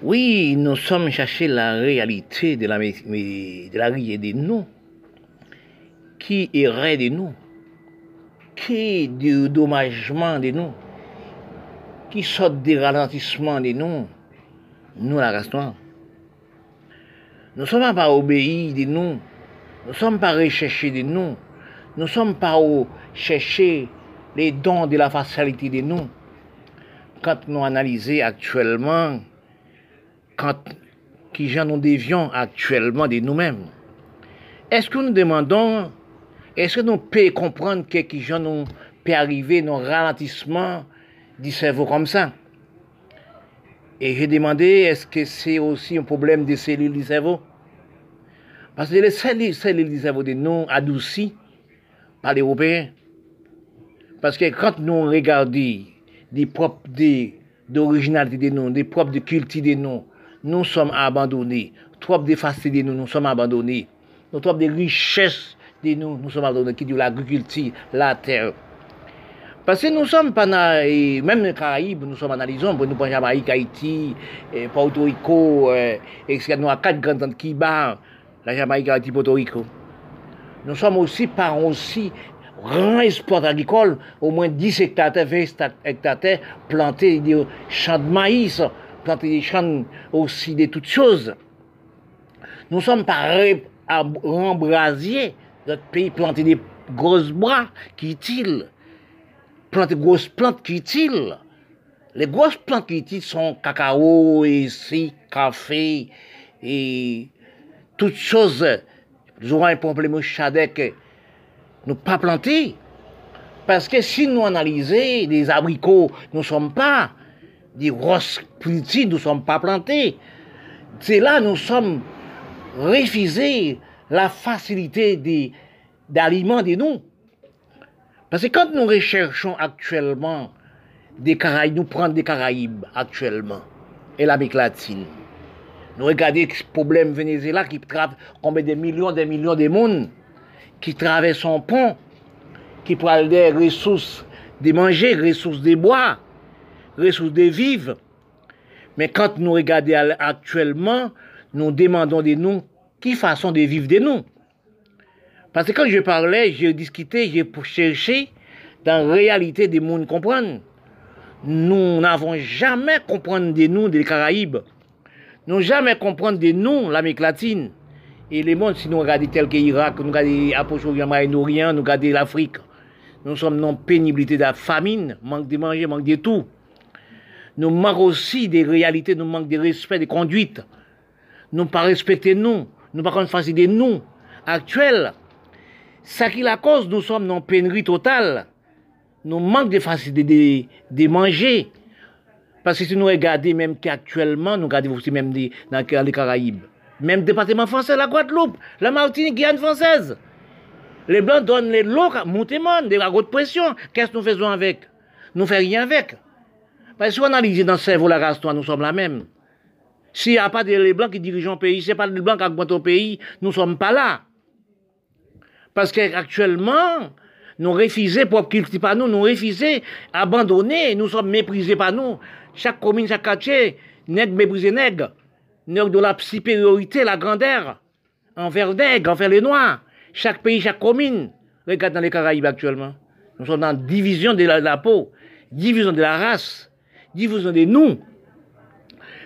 Oui, nous sommes cherchés la réalité de la, de la de nous, qui errait de nous, qui du dommagement de nous, qui sort des ralentissements de nous, nous la race noire. Nous ne sommes pas obéis de nous, nous ne sommes pas recherchés de nous, nous ne sommes pas chercher les dons de la facilité de nous. Quand nous analysons actuellement quand, qui nous dévions actuellement de nous-mêmes. Est-ce que nous demandons, est-ce que nous pouvons comprendre que qui nous peut arriver dans ralentissement du cerveau comme ça? Et j'ai demandé, est-ce que c'est aussi un problème des cellules du cerveau? Parce que les cellules, du cerveau de nous adoucies par les Européens. Parce que quand nous regardons des propres d'originalité de nous, des propres de culture de nous, nous sommes abandonnés. Trop de facilité de nous, nous sommes abandonnés. Nous trop de richesses de nous, nous sommes abandonnés, qui dit l'agriculture, la terre. Parce que nous sommes pas même les Caraïbes, nous sommes analysons, nous prenons Jamaïque, Haïti, Porto Rico, et nous avons quatre grandes qui battent la Jamaïque, Haïti, Porto Rico. Nous sommes aussi par aussi grand espoir agricole, au moins 10 hectares, 20 hectares plantés des champs de maïs, champs aussi de toutes choses. Nous sommes pas rembrasier notre pays, planter des grosses bras qui planter des grosses plantes qui utiles. Les grosses plantes qui utiles sont cacao, ici, café, et toutes choses. Nous aurons un problème chadec, nous pas planter. Parce que si nous analysons des abricots, nous ne sommes pas des grosses petits, nous ne sommes pas plantés. C'est là nous sommes refusés la facilité des, d'aliments de nous. Parce que quand nous recherchons actuellement des Caraïbes, nous prenons des Caraïbes actuellement, et l'Amérique latine, nous regardons ce problème Venezuela qui traverse combien de millions, des millions de monde qui traversent son pont, qui prennent des ressources de manger, ressources de bois, ressources vivre. Mais quand nous regardons actuellement, nous demandons de nous qui façon de vivre de nous? Parce que quand je parlais, j'ai discuté, j'ai cherché dans la réalité des mondes comprendre. Nous n'avons jamais compris de nous des Caraïbes. Nous jamais compris de nous l'Amérique latine. Et les mondes, si nous regardons tel que l'Irak, nous regardons l'Approche-Orient, nous regardons l'Afrique, nous sommes dans pénibilité de la famine, manque de manger, manque de tout nous manquons aussi des réalités, nous manquons de respect, de conduite. Nous pas respecter nous, nous pas faciliter nous. Actuel, ça qui la cause, nous sommes dans pénurie totale. Nous manquons de facilité de, manger. Parce que si nous regardons même qu'actuellement, nous regardons aussi même dans les Caraïbes. Même département français, la Guadeloupe, la Martinique, Guyane française. Les Blancs donnent les lots, montémon, de la haute pression. Qu'est-ce que nous faisons avec? Nous ne faisons rien avec. Parce que si on analyse dans le cerveau la race nous sommes la même. S'il n'y a pas de blancs qui dirigent le pays, c'est pas les blancs qui augmentent au pays, nous sommes pas là. Parce qu'actuellement, nous refusons pour cultiver pas nous, nous refusons abandonner, nous sommes méprisés par nous. Chaque commune, chaque quartier, nègre méprisé nègre. Nègre de la supériorité, la grandeur, envers nègre, envers les noirs. Chaque pays, chaque commune. Regarde dans les Caraïbes actuellement. Nous sommes dans division de la peau, division de la race diffusion de nous.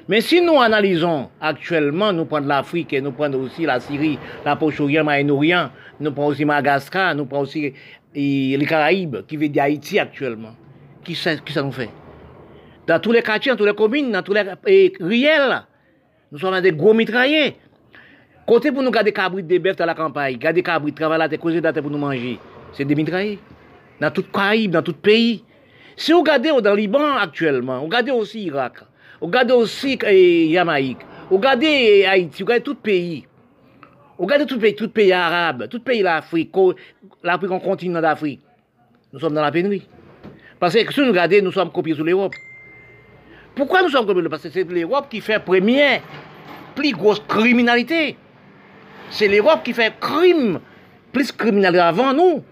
Mais si nous analysons actuellement, nous prenons l'Afrique et nous prenons aussi la Syrie, la Poche-Orient, Moyen-Orient, nous prenons aussi Madagascar, nous prenons aussi les Caraïbes, qui veut dire Haïti actuellement. Qui ça, qui ça nous fait Dans tous les quartiers, dans toutes les communes, dans tous les riels, nous sommes dans des gros mitraillés. Côté pour nous garder cabrit des bœufs dans la campagne, garder cabrit, travailler à la terre pour nous manger, c'est des mitraillés. Dans tout Caraïbes, dans tout pays. Si vous regardez dans le Liban actuellement, vous regardez aussi Irak, vous regardez aussi Jamaïque, vous regardez Haïti, vous regardez tout pays. Vous regardez tout pays, tout pays arabe, tout pays l'Afrique, l'Afrique en continent d'Afrique. Nous sommes dans la pénurie. Parce que si nous regardons, nous sommes copiés sur l'Europe. Pourquoi nous sommes copiés Parce que c'est l'Europe qui fait première, plus grosse criminalité. C'est l'Europe qui fait crime, plus criminalité avant nous.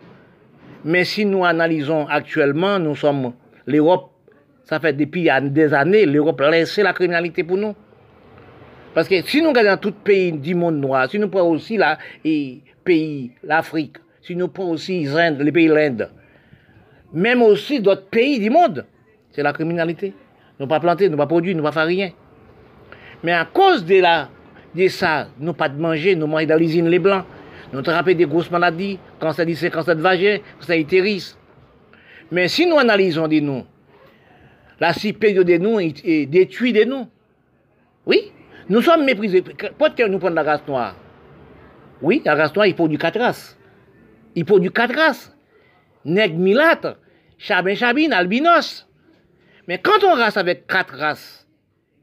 Mais si nous analysons actuellement, nous sommes l'Europe, ça fait depuis des années, l'Europe a laissé la criminalité pour nous. Parce que si nous regardons tout pays du monde noir, si nous prenons aussi la, et pays, l'Afrique, si nous prenons aussi les pays de l'Inde, même aussi d'autres pays du monde, c'est la criminalité. Nous pas planter, nous pas produire, nous pas faire rien. Mais à cause de ça, nous pas de manger, nous mangeons dans l'usine les blancs. Nous attrapons des grosses maladies, cancer du sein, cancer de vagin, cancer utérus. Mais si nous analysons de nous, la supérieure de nous est détruite de nous. Oui, nous sommes méprisés. Pourquoi nous prenons la race noire Oui, la race noire, il produit quatre races. Il produit quatre races. Nègre milâtre, chabin chabine, albinos. Mais quand on race avec quatre races,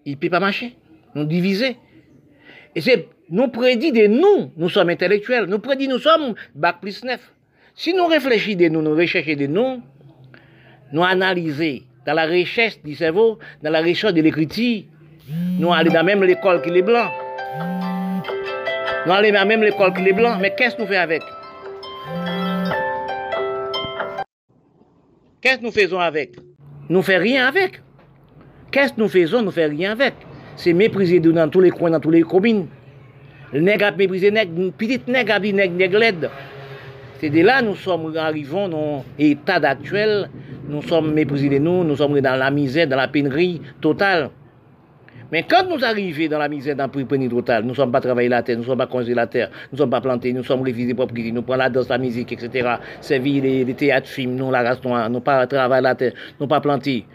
il ne peut pas marcher. Nous diviser. Et c'est, nous prédit de nous, nous sommes intellectuels. Nous prédit, nous sommes bac plus neuf. Si nous réfléchissons de nous, nous recherchons de nous, nous analysons dans la recherche du cerveau, dans la recherche de l'écriture, nous allons dans même l'école qui est blanc. Nous allons dans même l'école qui est blanc. Mais qu'est-ce que nous faisons avec? Qu'est-ce que nous faisons avec? Nous ne faisons rien avec. Qu'est-ce que nous faisons? Nous ne faisons rien avec. C'est mépriser dans tous les coins, dans tous les communes. Nèg ap mépriser nèg, petite nèg ap di nèg nèg led. C'est de là nous sommes arrivons dans l'état actuel, nous sommes méprisés de nous, nous sommes dans la misère, dans la pénurie totale. Mais quand nous arrivons dans la misère, dans la pénurie totale, nous ne sommes pas travaillés la terre, nous ne sommes pas congés la terre, nous ne sommes pas plantés, nous sommes révisés propriété, nous prenons la danse, la musique, etc. Servir les, les théâtres, films, nous, la race noire, nous pas travaillé la terre, nous pas plantés.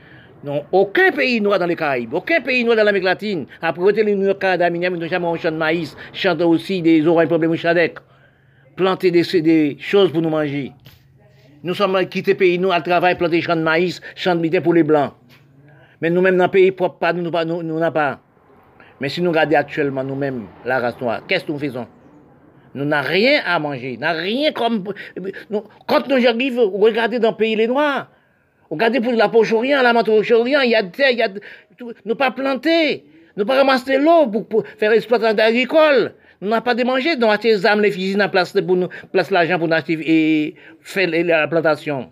Non, aucun pays noir dans les Caraïbes, aucun pays noir dans l'Amérique latine. Après, les Noirs Canada, ils n'ont jamais un champ de maïs, chantent aussi des oreilles problèmes chadec. Planter des, des, choses pour nous manger. Nous sommes quittés pays noirs, à travail, planter des champs de maïs, champs de midi pour les blancs. Mais nous-mêmes, dans le pays propre, pas, nous n'avons nous, nous, nous pas. Mais si nous regardons actuellement nous-mêmes, la race noire, qu'est-ce que nous faisons Nous n'avons rien à manger, nous rien comme... Nous, quand nous arrivons, regardez dans le pays les noirs. Regardez pour la poche rien, la manteau rien, il y a terre, il y a... Nous pas planter, nous pas ramasser l'eau pour, faire l'exploitation agricole. Nous n'avons pas de manger, nous avons les âmes, les fusils, nous place pour nous, place l'argent pour nous acheter et faire la plantation.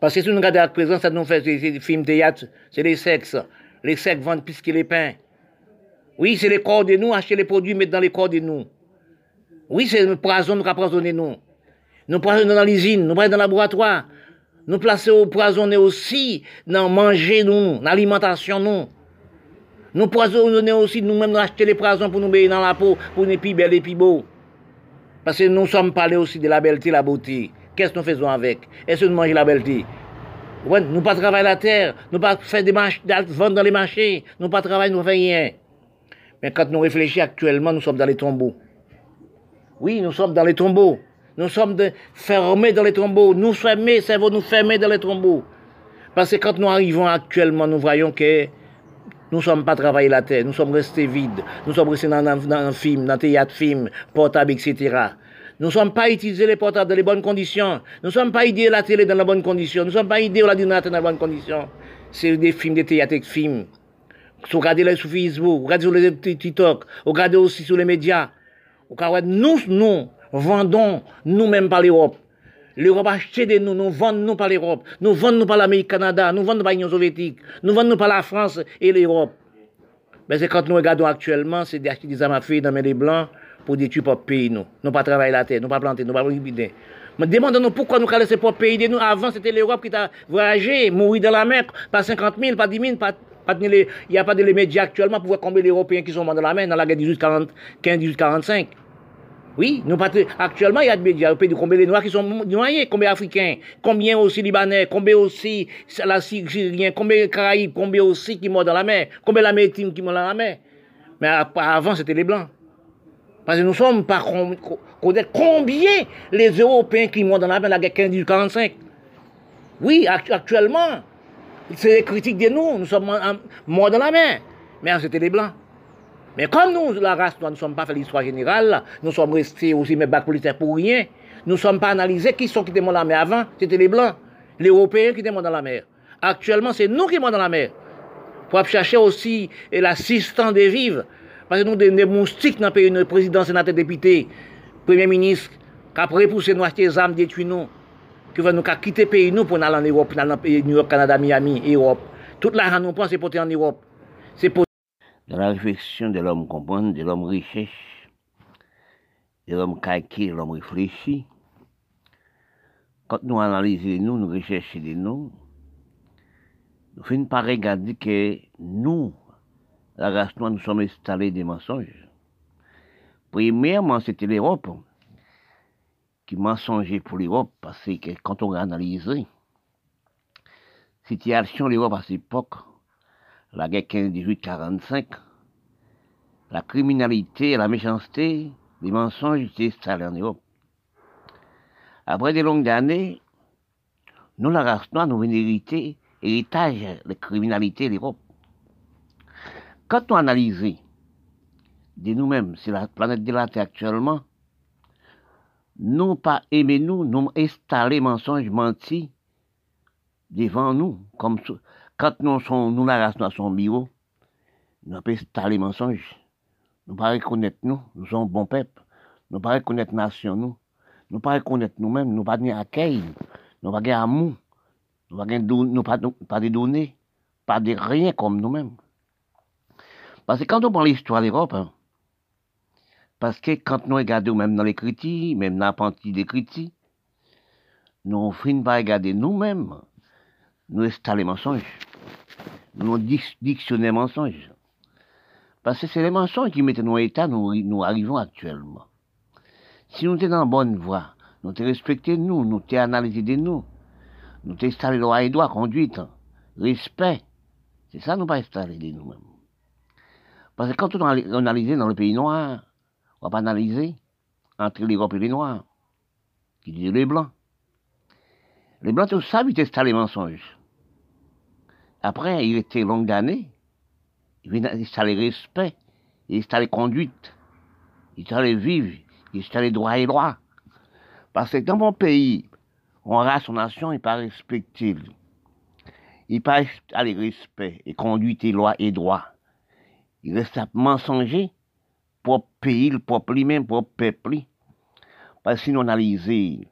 Parce que si nous regardons à présent, ça nous fait des films théâtre, c'est les sexes. Les sexes vendent plus que les pains. Oui, c'est les corps de nous, acheter les produits, mettre dans les corps de nous. Oui, c'est le poison nous empoisonner nous. Nous poisonnons dans l'usine, nous prenons dans le laboratoire. Nous plaçons poisonner aussi dans manger nous, dans l'alimentation nous. Nous poisonnons aussi nous-mêmes, nous acheter les poisons pour nous mettre dans la peau, pour nous plus belles et plus beaux. Parce que nous sommes parlés aussi de la belleté, la beauté. Qu'est-ce que nous faisons avec? Est-ce que nous mangeons la belleté Nous pas travailler la terre, nous pas faire des marches, vendre dans les marchés, nous pas travailler, nous ne rien. Mais quand nous réfléchissons actuellement, nous sommes dans les tombeaux. Oui, nous sommes dans les tombeaux. Nous sommes fermés dans les tombeaux. Nous fermés, cerveau nous fermés dans les tombeaux. Parce que quand nous arrivons actuellement, nous voyons que nous ne sommes pas travailler la terre, nous sommes restés vides, nous sommes restés dans un film, dans un théâtre film, portable, etc. Nous ne sommes pas utilisés les portables dans les bonnes conditions. Nous ne sommes pas idées la télé dans les bonnes conditions. Nous ne sommes pas idées l'ordinateur dans les bonnes conditions. C'est des films, des théâtres, des films. Regardez-les sur Facebook, regardez sur les TikTok, regardez aussi sur les médias. Nous, nous vendons nous-mêmes par l'Europe. L'Europe achète de nous, nous vendons nous par l'Europe. Nous vendons nous par l'Amérique, Canada, nous vendons par l'Union soviétique. Nous vendons nous par la France et l'Europe. Mais c'est quand nous regardons actuellement, c'est d'acheter des armes à feu dans les blancs pour détruire notre pays, nous. Nous pas travailler la terre, nous pas planter, nous pas liquider. Mais demandons-nous pourquoi nous laisser pour pays de nous. Avant, c'était l'Europe qui a voyagé, mourir dans la mer, pas 50 000, pas 10 000, pas, il n'y a pas de médias actuellement pour voir combien d'Européens qui sont morts dans la mer dans la guerre 18-45. Oui, actuellement, il y a des médias européens, combien de Noirs qui sont noyés, combien d'Africains, combien aussi Libanais, combien aussi la Syriens, combien de Caraïbes, combien aussi qui meurent dans la mer, combien d'Américains qui meurent dans la mer. Mais avant, c'était les Blancs. Parce que nous sommes pas connaître combien les Européens qui meurent dans la, la guerre 15-45. Oui, actuellement, c'est les critiques de nous, nous sommes morts dans la mer. Mais c'était les Blancs. Mais comme nous, la race noire, nous ne sommes pas fait l'histoire générale, nous sommes restés aussi mes bacs politiques pour rien, nous ne sommes pas analysés qui sont qui étaient dans la mer avant, c'était les Blancs, les Européens qui étaient dans la mer. Actuellement, c'est nous qui sommes dans la mer. Pour chercher aussi l'assistance des vivres. Parce que nous, des, des moustiques dans le pays, le président, sénateur, député, premier ministre, qui a repoussé nous acheter des armes, détruit nous, qui veut nous quitter le pays nous pour aller en Europe, pour aller New York, Canada, Miami, Europe. Toute l'argent nous prend, c'est pour aller en Europe. C'est pour dans la réflexion de l'homme comprendre, de l'homme richesse, de l'homme calqué, de l'homme réfléchi. Quand nous analysons nous, nous recherchons de nous, nous finissons par regarder que nous, la race noire, nous sommes installés des mensonges. Premièrement, c'était l'Europe qui mensonger pour l'Europe, parce que quand on a analysé situation l'Europe à cette époque, la guerre 15-18-45, la criminalité, la méchanceté, les mensonges étaient installés en Europe. Après des longues années, nous, la race noire, nous venons hériter héritage de criminalité de l'Europe. Quand on analyse de nous-mêmes, c'est la planète de la Terre actuellement, nous pas aimer nous, nous installer mensonges, mentis devant nous, comme quand nous sommes, nous la race, nous sommes bio, nous pas installer mensonges. Nous pas reconnaître nous, nous sommes bon peuple. Nous pas reconnaître nation nous. Nous pas reconnaître nous-mêmes, nous pas de accueil, nous pas de amour, nous pas nous pas, pas de données, pas de rien comme nous-mêmes. Parce que quand on prend l'histoire de l'Europe, hein, parce que quand nous regardons même dans les critiques, même dans la partie des critiques, nous finissons par regarder nous-mêmes, nous installons les mensonges. Nous dictionnons les mensonges. Parce que c'est les mensonges qui mettent nos états, nous, nous arrivons actuellement. Si nous sommes dans la bonne voie, nous te respecté nous, nous te analysé de nous, nous te installé loi et droit, conduite, respect. C'est ça nous pas installé de nous-mêmes. Parce que quand on analyse dans le pays noir, on va pas analyser entre l'Europe et les Noirs, qui disent les Blancs. Les Blancs, tout ça, ils installent les mensonges. Après, il était longue années, il installer respect, il installer conduite, il installer vivre, il installer droit et droit. Parce que dans mon pays, on a son nation, il pas respecté. Il pas aller respect et conduite et loi et droit. Il reste à mensonger propre pays, propre lui-même, propre peuple. Parce que si nous analysons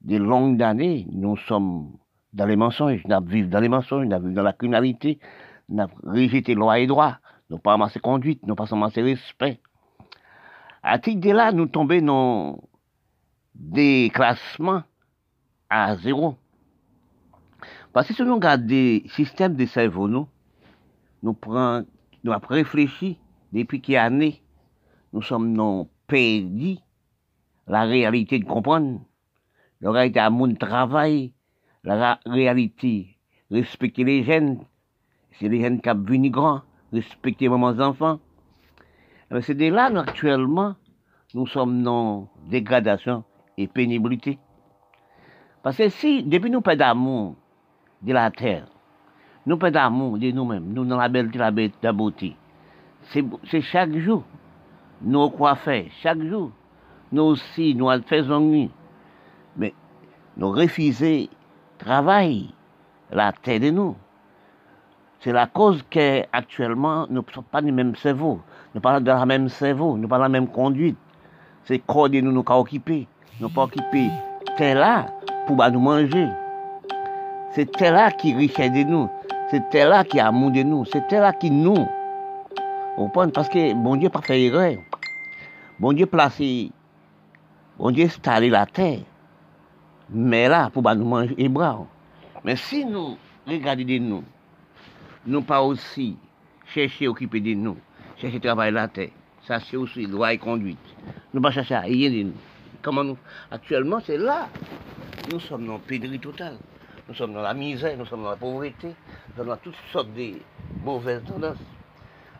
des longues années, nous sommes dans les mensonges, nous vivons dans les mensonges, nous vivons dans la criminalité, nous rejeté loi et droit, nous pas amassé conduite, nous pas amassé respect. À titre de là, nous tombons dans des classements à zéro. Parce que si nous regardons des systèmes de cerveau, nous, prenons, nous avons réfléchi depuis qu'il années, nous sommes non perdu la réalité de comprendre, la réalité à mon travail, la réalité respecter les jeunes, c'est les jeunes qui ont venu grands, respecter mes enfants. C'est de là, nous, actuellement, nous sommes dans dégradation et pénibilité. Parce que si, depuis nous pas d'amour de la terre, nous pas d'amour de nous-mêmes, nous dans la belleté, la beauté, c'est chaque jour, nous faire chaque jour. Nous aussi, nous faisons nuit. Mais nous refusons travail, la terre de nous. C'est la cause qu'actuellement, nous ne sommes pas du même cerveau. Nous parlons de la même cerveau, nous parlons de la même conduite. C'est corps de nous nous occuper. Nous pas occuper terre là pour nous manger. C'est là qui richesse de nous. C'est là qui amour de nous. C'est là qui nous. Parce que bon Dieu pas fait erreur. Bon Dieu placé, bon Dieu installé la terre. Mais là, pour nous manger les bras. Mais si nous regardons de nous, nous pas aussi chercher à occuper de nous, chercher à travailler la terre, ça c'est aussi loi et conduite. Nous pas chercher à rien de nous? Actuellement, c'est là. Nous sommes dans pénurie totale. Nous sommes dans la misère, nous sommes dans la pauvreté, nous sommes dans toutes sortes de mauvaises tendances.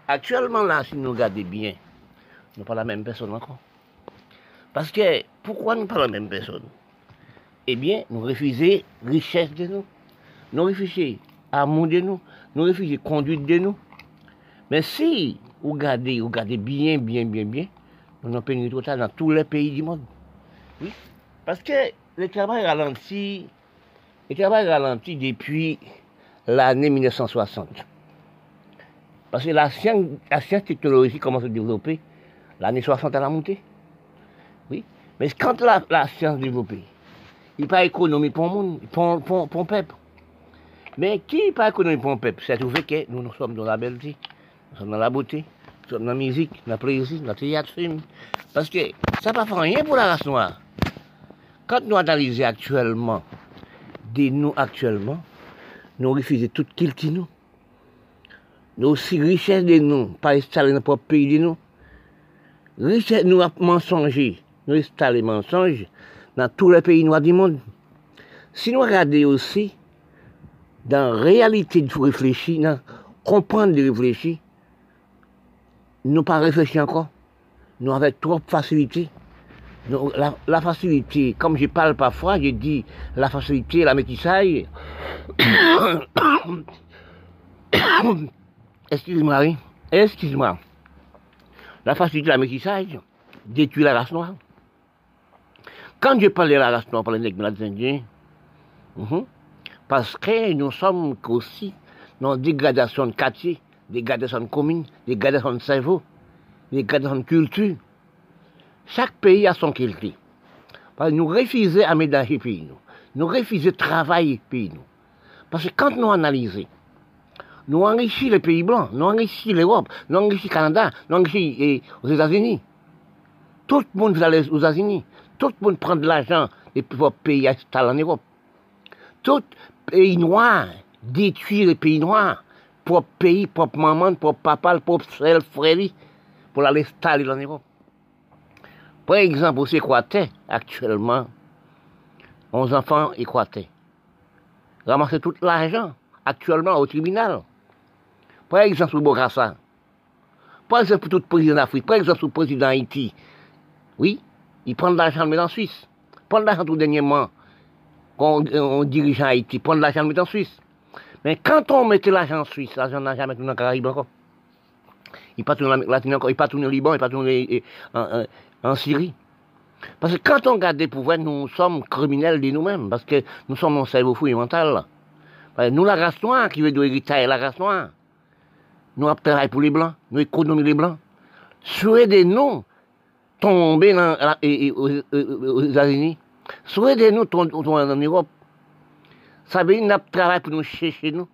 Actuellement, là, si nous regardons bien, nous pas la même personne encore. Parce que, pourquoi nous pas la même personne? Eh bien, nous refusons richesse de nous. Nous refusons amour de nous. Nous refusons conduite de nous. Mais si vous regardez, vous regardez bien, bien, bien, bien, nous avons pénurie totale dans tous les pays du monde. Oui. Parce que le travail ralentit, le travail ralentit depuis l'année 1960. Parce que la science, la science technologique commence à se développer, l'année 60 elle a monté. Oui. Mais quand la, la science développée, il a pas économie pour le monde, pour, pour, le peuple. Mais qui pas économie pour le peuple? C'est trouvé que nous, nous sommes dans la belle vie. nous sommes dans la beauté, nous sommes dans la musique, dans le plaisir, dans le théâtre. Parce que ça ne fait rien pour la race noire. Quand nous analysons actuellement, des nous actuellement, nous refusons tout qui nous. Nous aussi richesse de nous, pas installer dans notre pays de nous. Richesse nous mensonger, nous installer mensonges dans tous les pays noirs du monde. Si nous regardons aussi, dans la réalité de réfléchir, dans comprendre de réfléchir, nous pas réfléchir encore. Nous avons trop de facilité. la, facilité, comme je parle parfois, je dis la facilité, la métissage. Excuse-moi, oui. Excuse-moi. La facilité, la métissage détruit la race noire. Quand je parle de la race noire, je parle des Indiens, mhm, parce que nous sommes aussi dans dégradation de quartier, dégradation de commune, dégradation de cerveau, dégradation de culture. Chaque pays a son culture. Nous refusons à les pays. Nous, nous refusons de travailler pays. Nous. Parce que quand nous analysons, nous enrichissons les pays blancs, nous enrichissons l'Europe, nous enrichissons le Canada, nous enrichissons les États-Unis. Tout le monde va aux États-Unis. Tout le monde prend de l'argent et pour pays installer en Europe. Tout pays noir détruit les pays noirs. Propre pays, propre maman, propre papa, propre frère, frère, pour aller installer en Europe. Par exemple, au Équateur, actuellement, 11 enfants équateur. Ramasser tout l'argent, actuellement, au tribunal. Par exemple, au Bogassa. Par exemple, pour tout président d'Afrique. Par exemple, pour le président d'Haïti. Oui, il prend de l'argent, le en Suisse. Prend de l'argent tout dernièrement, quand on, dirige en Haïti, prend de l'argent, le en Suisse. Mais quand on mettait l'argent en Suisse, l'argent n'a jamais tourné en Caraïbes encore. Il pas tourné en il pas tourné au Liban, il pas tourné en, Syrie. Parce que quand on regarde des pouvoirs, nous sommes criminels de nous-mêmes, parce que nous sommes un cerveau fou et mental. Nous, la race noire, qui veut de héritage, la race noire. Nous travaillons pour les Blancs, nous économisons les Blancs. Souhaitez-nous tomber aux États-Unis. Souhaitez-nous tomber en Europe. Ça veut dire qu'on travaille pour nous chercher nous.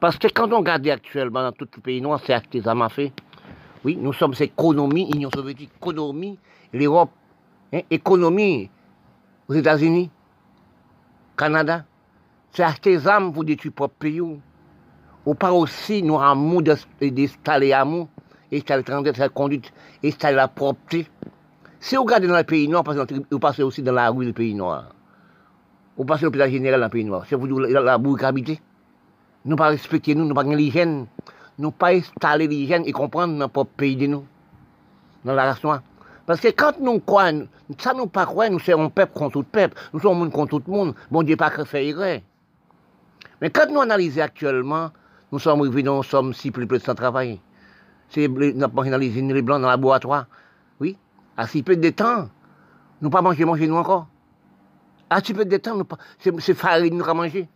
Parce que quand on regarde actuellement dans tout le pays noir, c'est ont fait. Oui, nous sommes économie, Union soviétique, économie, l'Europe, hein, économie aux États-Unis, Canada. C'est armes pour détruire propre pays. Ou pas aussi nous amour d'installer l'amour, installer la conduite, installer la propreté. Si vous regardez dans le pays noir, vous passez aussi dans la rue du pays noir. Vous passez l'hôpital général dans le pays noir. C'est vous la, la habité. Nous pas respecter nous, nous pas l'hygiène. Nous pas installer l'hygiène et comprendre notre propre pays de nous. Dans la race noire. Parce que quand nous croyons, ça nous pas croire, nous sommes un peuple contre tout peuple, nous sommes un monde contre tout le monde. Bon Dieu pas fait erreur. Mais quand nous analysons actuellement, nous sommes arrivés nous sommes si plus de sans travail. C'est nous pas analysé les blancs dans le laboratoire. À si peu de temps, nous pas manger, manger nous encore. À si peu de temps, c'est farine nous avons mangé.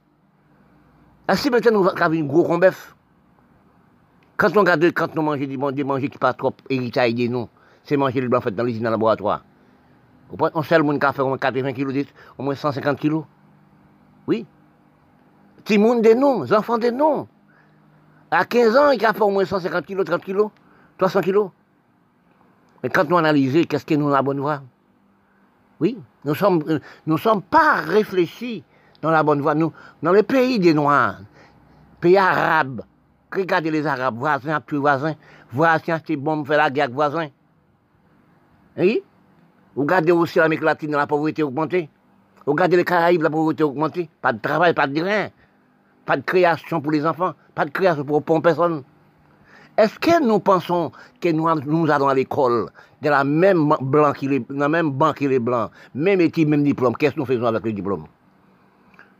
À si peu de temps, nous avons un gros bœuf. Quand on regarde, quand nous mangeons des manger qui pas trop héritage nous, c'est manger le blanc fait dans l'usine, dans le laboratoire. On sait le monde qui a fait au moins 80 kg, au moins 150 kg. Oui. Petit monde de nous, les enfants de nous. À 15 ans, il a fait au moins 150 kg, 30 kg, 300 kg. Mais quand nous analysons, qu'est-ce que nous avons la bonne voie? Oui, nous ne sommes, pas réfléchis dans la bonne voie. Nous, dans les pays des Noirs, pays arabes, regardez les Arabes, voisins, plus voisins, voisins, c'est bon, faire la guerre voisins. Oui Regardez aussi l'Amérique latine, la pauvreté augmentée. Regardez les Caraïbes, la pauvreté augmentée. Pas de travail, pas de rien. Pas de création pour les enfants, pas de création pour, pour personne. Est-ce que nous pensons que nous, allons à l'école de la même blanc qui les, dans la même banque que les blancs, même études, même diplôme, qu'est-ce que nous faisons avec le diplôme?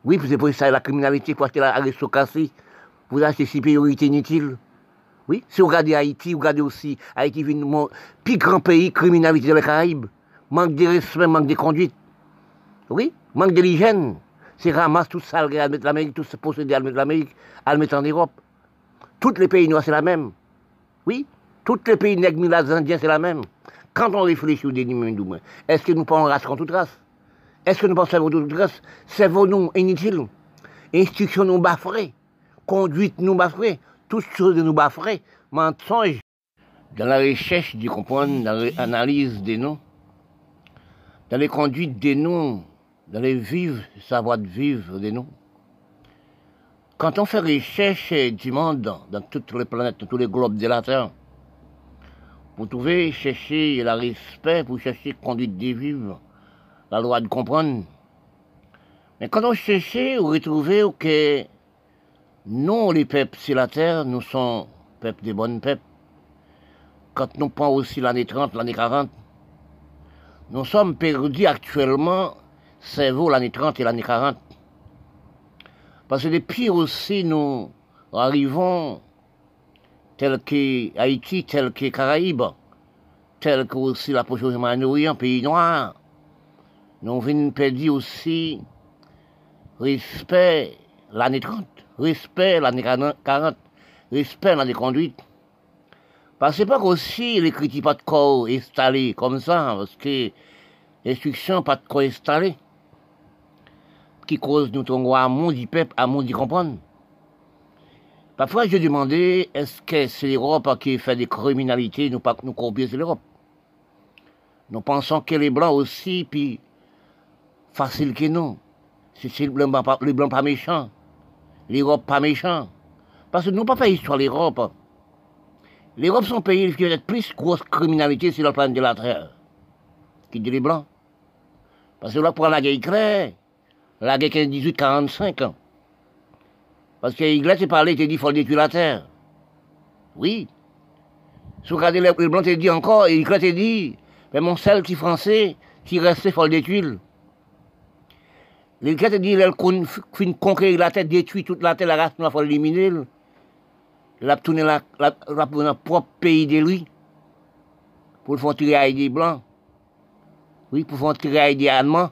Oui, c'est pour ça la criminalité, pour acheter l'aristocratie, vous achetez ces priorités inutiles. Oui, si vous regardez Haïti, vous regardez aussi Haïti, le plus grand pays criminalité dans les Caraïbes. Manque de respect, manque de conduite. Oui, manque de l'hygiène. C'est ramasse tout ça, à l'Amérique, tout ce possédé à l'Amérique, à en Europe. Tous les pays noirs, c'est la même. Oui, tous les pays nègres, les indiens, c'est la même. Quand on réfléchit au déni est-ce que nous pensons race contre toute race Est-ce que nous pensons cerveau toute race Cerveau nous inutile. Instruction nous baffrée. Conduite nous baffrée. Toutes choses nous baffrées. mensonge dans la recherche du comprendre, dans l'analyse des noms, dans les conduites des noms, dans les vivre, savoir de vivre des noms. Quand on fait recherche du monde dans toutes les planètes, dans tous les globes de la Terre, pour trouver, chercher le respect, pour chercher conduite de vivre, la loi de comprendre. Mais quand on cherche, on retrouve que nous, les peuples sur la terre, nous sommes peuples des bonnes peuples. Quand nous prenons aussi l'année 30, l'année 40, nous sommes perdus actuellement, cerveau l'année 30 et l'année 40. Parce que depuis aussi, nous arrivons tel que Haïti, tel que Caraïbes, tel que aussi la poche orient pays noir. Nous venons perdre aussi respect l'année 30, respect l'année 40, respect l'année conduite. Parce que pas aussi les critiques pas de corps installés comme ça, parce que l'instruction pas de corps installé, qui cause nous tomber à monde du peuple, à monde d'y comprendre. Parfois, je demandais, est-ce que c'est l'Europe qui fait des criminalités, nous pas nous c'est l'Europe? Nous pensons que les Blancs aussi, puis facile que nous. C'est les Blancs, pas, méchants. L'Europe pas méchant. Parce que nous pas fait histoire l'Europe. L'Europe sont pays qui ont plus grosse criminalité sur le plan de la terre. Qui dit les Blancs? Parce que là, pour la guerre claire, la guerre 1845 ans. Parce que l'Église s'est parlé, il dit qu'il faut détruire la terre. Oui. Si vous regardez les blancs, dit encore, et l'Église t'a dit, mais mon seul petit français, qui restait, faut le détruire. L'Église t'a dit, il faut conquérir la terre, détruire toute la terre, la race, il faut l'éliminer. Il a tourné la, la, la, propre pays de lui. Pour le faire tirer à des blancs. Oui, pour faire tirer à des allemands.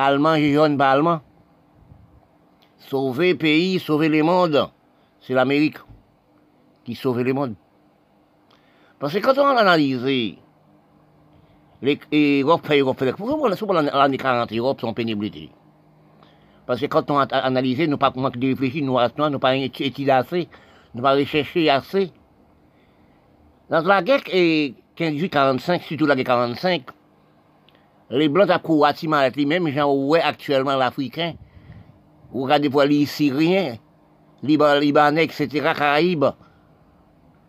Allemands, jaunes, pas allemands. Sauver pays, sauver le monde, c'est l'Amérique qui sauve le monde. Parce que quand on a analysé l'Europe fait Europe pourquoi l'année 40, l'Europe sont pénibilité Parce que quand on a analysé, nous pas manqué de réfléchir, nous nous pas étudié assez, nous pas recherché assez. Dans la guerre 15-45, surtout la guerre 45, les Blancs ont couru à les mêmes gens ouais actuellement l'Africain vous regardez pour les Syriens, Liban, Libanais, etc., Caraïbes.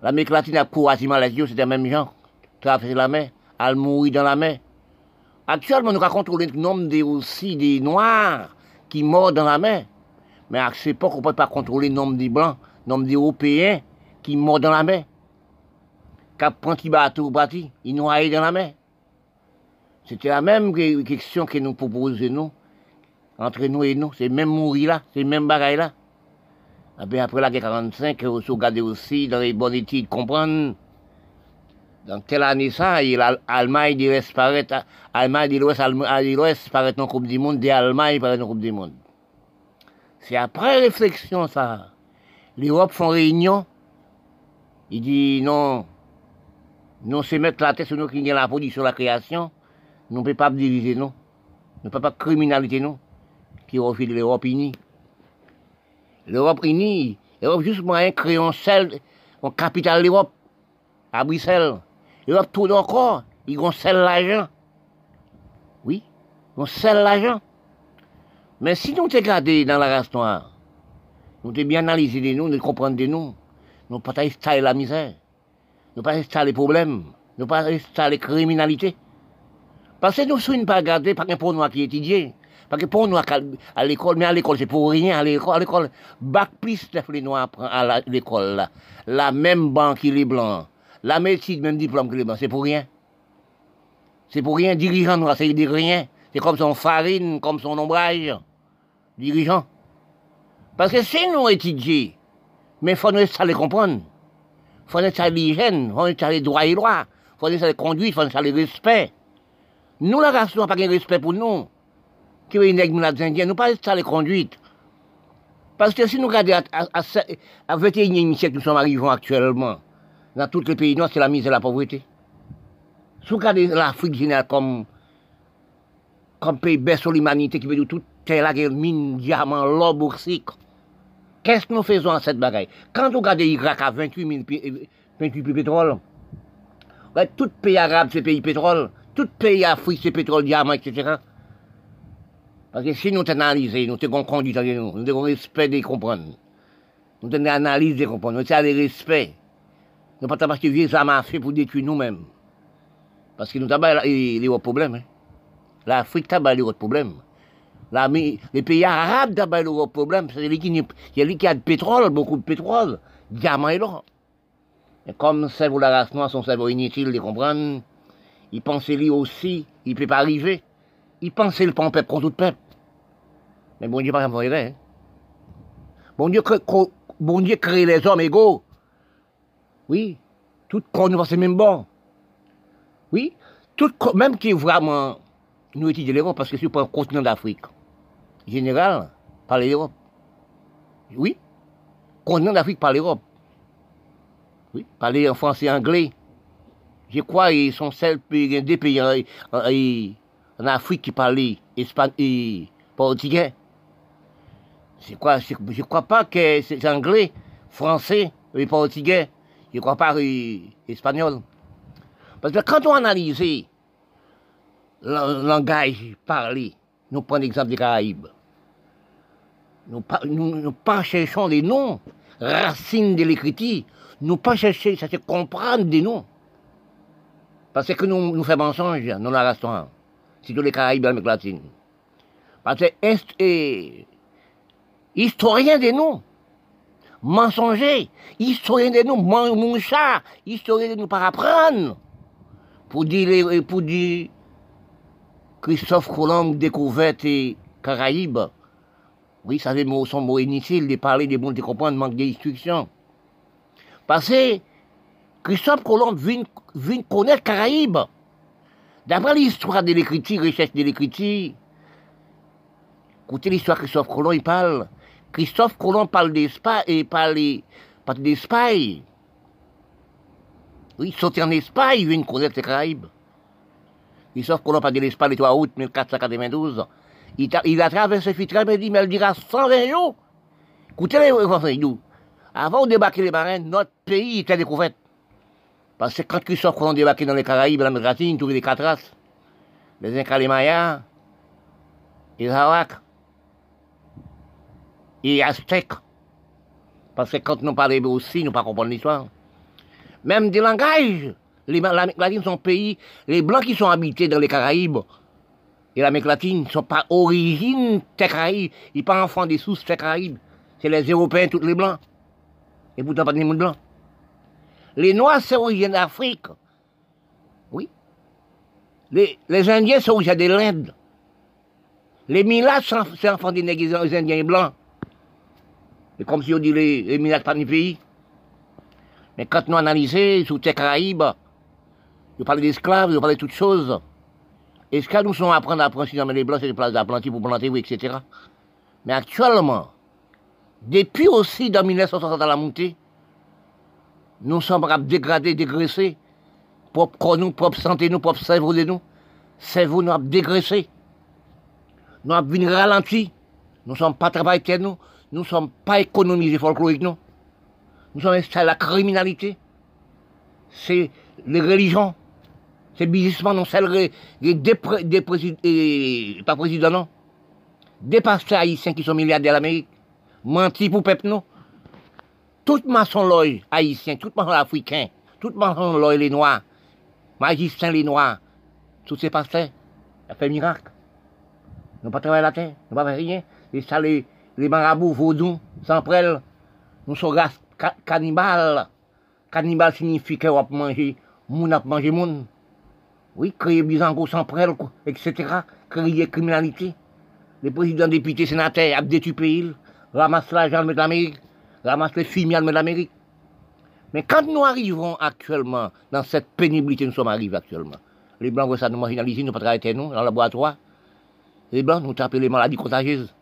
L'Amérique latine a couru maladie, c'est les mêmes gens. Traverser la mer, à mourir dans la mer. Actuellement, nous avons contrôlé le nombre de, aussi des Noirs qui meurent dans la mer. Mais à cette époque, on ne peut pas contrôler le nombre des Blancs, le nombre d'Européens qui meurent dans la mer. Quand un petit bateau bâti, ils noient dans la mer. C'était la même question que nous proposons, nous entre nous et nous, c'est même mourir là, c'est même bagaille là. Et puis après la guerre 45, vous regardez aussi dans les bonnes études, comprendre. Dans quelle année ça, l'Allemagne de l'Est paraît, l'Allemagne de l'Ouest, l'Ouest paraît la Coupe du Monde, l'Allemagne paraît dans la Coupe du Monde. C'est après réflexion ça. L'Europe font réunion. Il dit non, nous se mettre la tête sur nous qui gagnent la production, la création. Nous ne pouvons pas diviser, non. Nous ne pouvons pas criminaliser, non qui refuse l'Europe unie. L'Europe unie, l'Europe juste moyen créer un capital l'Europe, à Bruxelles. L'Europe tout encore, ils ont seul l'argent. Oui, ils ont seul l'argent. Mais si nous te gardé dans la race noire, nous te bien analysé de nous, nous comprendre de nous, nous pas installer la misère, nous pas installer les problèmes, nous pas installer la criminalité. Parce que nous ne sommes pas gardés par un pour nous qui étudier. Parce que pour nous, à l'école, mais à l'école, c'est pour rien. À l'école, à l'école, bac plus les noirs apprend à l'école. La même banque qui les blancs. La médecine, même diplôme que les blancs. C'est pour rien. C'est pour rien. Dirigeant noir, c'est rien. C'est comme son farine, comme son ombrage. Dirigeant. Parce que si nous étudions, mais il faut nous les comprendre. Il faut nous l'hygiène, il faut nous les droits et droits. Il faut nous les conduire, il faut nous le respect. Nous, la race, n'a pas de respect pour nous qui est une indienne, nous pas ça les conduites. Parce que si nous regardons à, à, à 21e siècle, nous sommes arrivés actuellement, dans tous les pays noirs, c'est la misère et la pauvreté. Si vous regardez l'Afrique générale comme, comme pays sur l'humanité qui veut dire tout est là, mine, diamant, l'or, boursique, qu'est-ce que nous faisons à cette bagaille? Quand vous regardez l'Irak à 28 000 peinture pétrole. Ouais, tout pays arabe, c'est pays pétrole. Tout pays Afrique, c'est pétrole, diamant, etc. Parce que si nous analysons, nous avons conduit, nous avons respect de comprendre. Nous avons analyse de comprendre, nous avons respect. Nous ne pas parce que vieux fait pour détruire nous-mêmes. Parce que nous avons les autres problèmes. Hein. L'Afrique a les autres problèmes. les pays arabes ont les autres problèmes. C'est lui qui, a de pétrole, beaucoup de pétrole, diamant et l'or. Et comme le cerveau de la race noire, son cerveau inutile de comprendre, il pensait lui aussi, il ne peut pas arriver. Il pensait le peuple contre tout peuple. Mais bon Dieu, pas hein. Bon Dieu, bon Dieu crée les hommes égaux. Oui, tout qu'on nous c'est même bon. Oui, tout même qui est vraiment nous étudions l'Europe parce que c'est pas un continent d'Afrique. Général, par l'Europe. Oui, continent d'Afrique par l'Europe. Oui, parler en français et anglais. Je crois qu'ils sont seuls pays, des pays en, Afrique qui parlent espagnol et portugais. Je crois, je, crois pas que c'est anglais, français et portugais. Je crois pas espagnol. Parce que quand on analyse le langage parlé, nous prenons l'exemple des Caraïbes. Nous, nous, nous pas cherchons les noms, racines de l'écriture, nous pas chercher, ça c'est comprendre des noms. Parce que nous, nous faisons mensonge, nous la restons. tous les Caraïbes et latine. Parce que, est, historien des noms, mensonger, historien des noms, mon chat, historien des noms par apprendre. Pour dire, pour dire, Christophe Colomb découvert les Caraïbes. Oui, ça c'est son mot inutile de parler des bons de comprendre, manque d'instruction. Parce que Christophe Colomb vient, connaître Caraïbes. D'après l'histoire de l'écriture, recherche de l'écriture, écoutez l'histoire de Christophe Colomb, il parle. Christophe Colomb parle d'Espagne et parle, d'Espagne. Oui, sorti en Espagne, il vient connaître les Caraïbes. Christophe Colomb parle de l'Espagne le 3 août 1492. Il, il a traversé Fitra, mais il dit, mais il dira 120 jours. Écoutez les Français. Avant de débarquer les marins, notre pays était découvert. Parce que quand Christophe Colomb débarqué dans les Caraïbes, la il trouvait des quatre races. Les Incas, les Mayas, les Arawaks, les Aztèques. Parce que quand nous parlons aussi, nous ne comprenons pas l'histoire. Même des langages. Les l'Amérique latine sont pays, les Blancs qui sont habités dans les Caraïbes et l'Amérique latine ne sont pas origine des Caraïbes, ils ne sont pas enfants des sources des Caraïbes. C'est les Européens, tous les Blancs et pourtant pas de monde blanc. Les Noirs, c'est origine d'Afrique. Oui. Les, les Indiens, c'est origine de l'Inde. Les Milas, c'est enfants des nègres Indiens blancs. C'est comme si on dit les, les Milas pas pays. Mais quand nous analysons sur les Caraïbes, nous parlons d'esclaves, nous parlons de toutes choses. Que nous sommes à apprendre à apprendre dans les blancs, c'est des places pour planter, oui, etc. Mais actuellement, depuis aussi dans 1960 à la montée, nous sommes dégradés, dégraissés. Propre corps nous, propre santé nous, propre cerveau de nous. Cerveau nous a dégraissé. Nous avons ralenti. Nous ne sommes pas travaillés nous. Nous ne sommes pas économisés folkloriques nous. Nous sommes installés la criminalité. C'est les religions. C'est le non, c'est les, des, pas président, non. Des pasteurs haïtiens qui sont milliardaires l'Amérique menti pour peuple nous. Tout maçon l'œil haïtien, tout maçon africain, tout maçon l'œil les noirs, magiciens les noirs, tous ces pasteurs, ça fait miracle. Nous pas travailler la terre, nous pas faire rien. Et ça, les, marabouts vaudous, sans prêle, nous sommes cannibales. Cannibale signifie qu'on va manger, moun a manger moun. Oui, créer bizango sans prêle, etc. Créer criminalité. Les présidents, députés, sénateurs, ont détruit pays ramasse l'argent de l'Amérique, ramasse les filles de l'Amérique. Mais quand nous arrivons actuellement dans cette pénibilité, nous sommes arrivés actuellement. Les Blancs, ça nous marginalisent, nous pas travailler nous, dans le laboratoire. Les Blancs nous tapent les maladies contagieuses.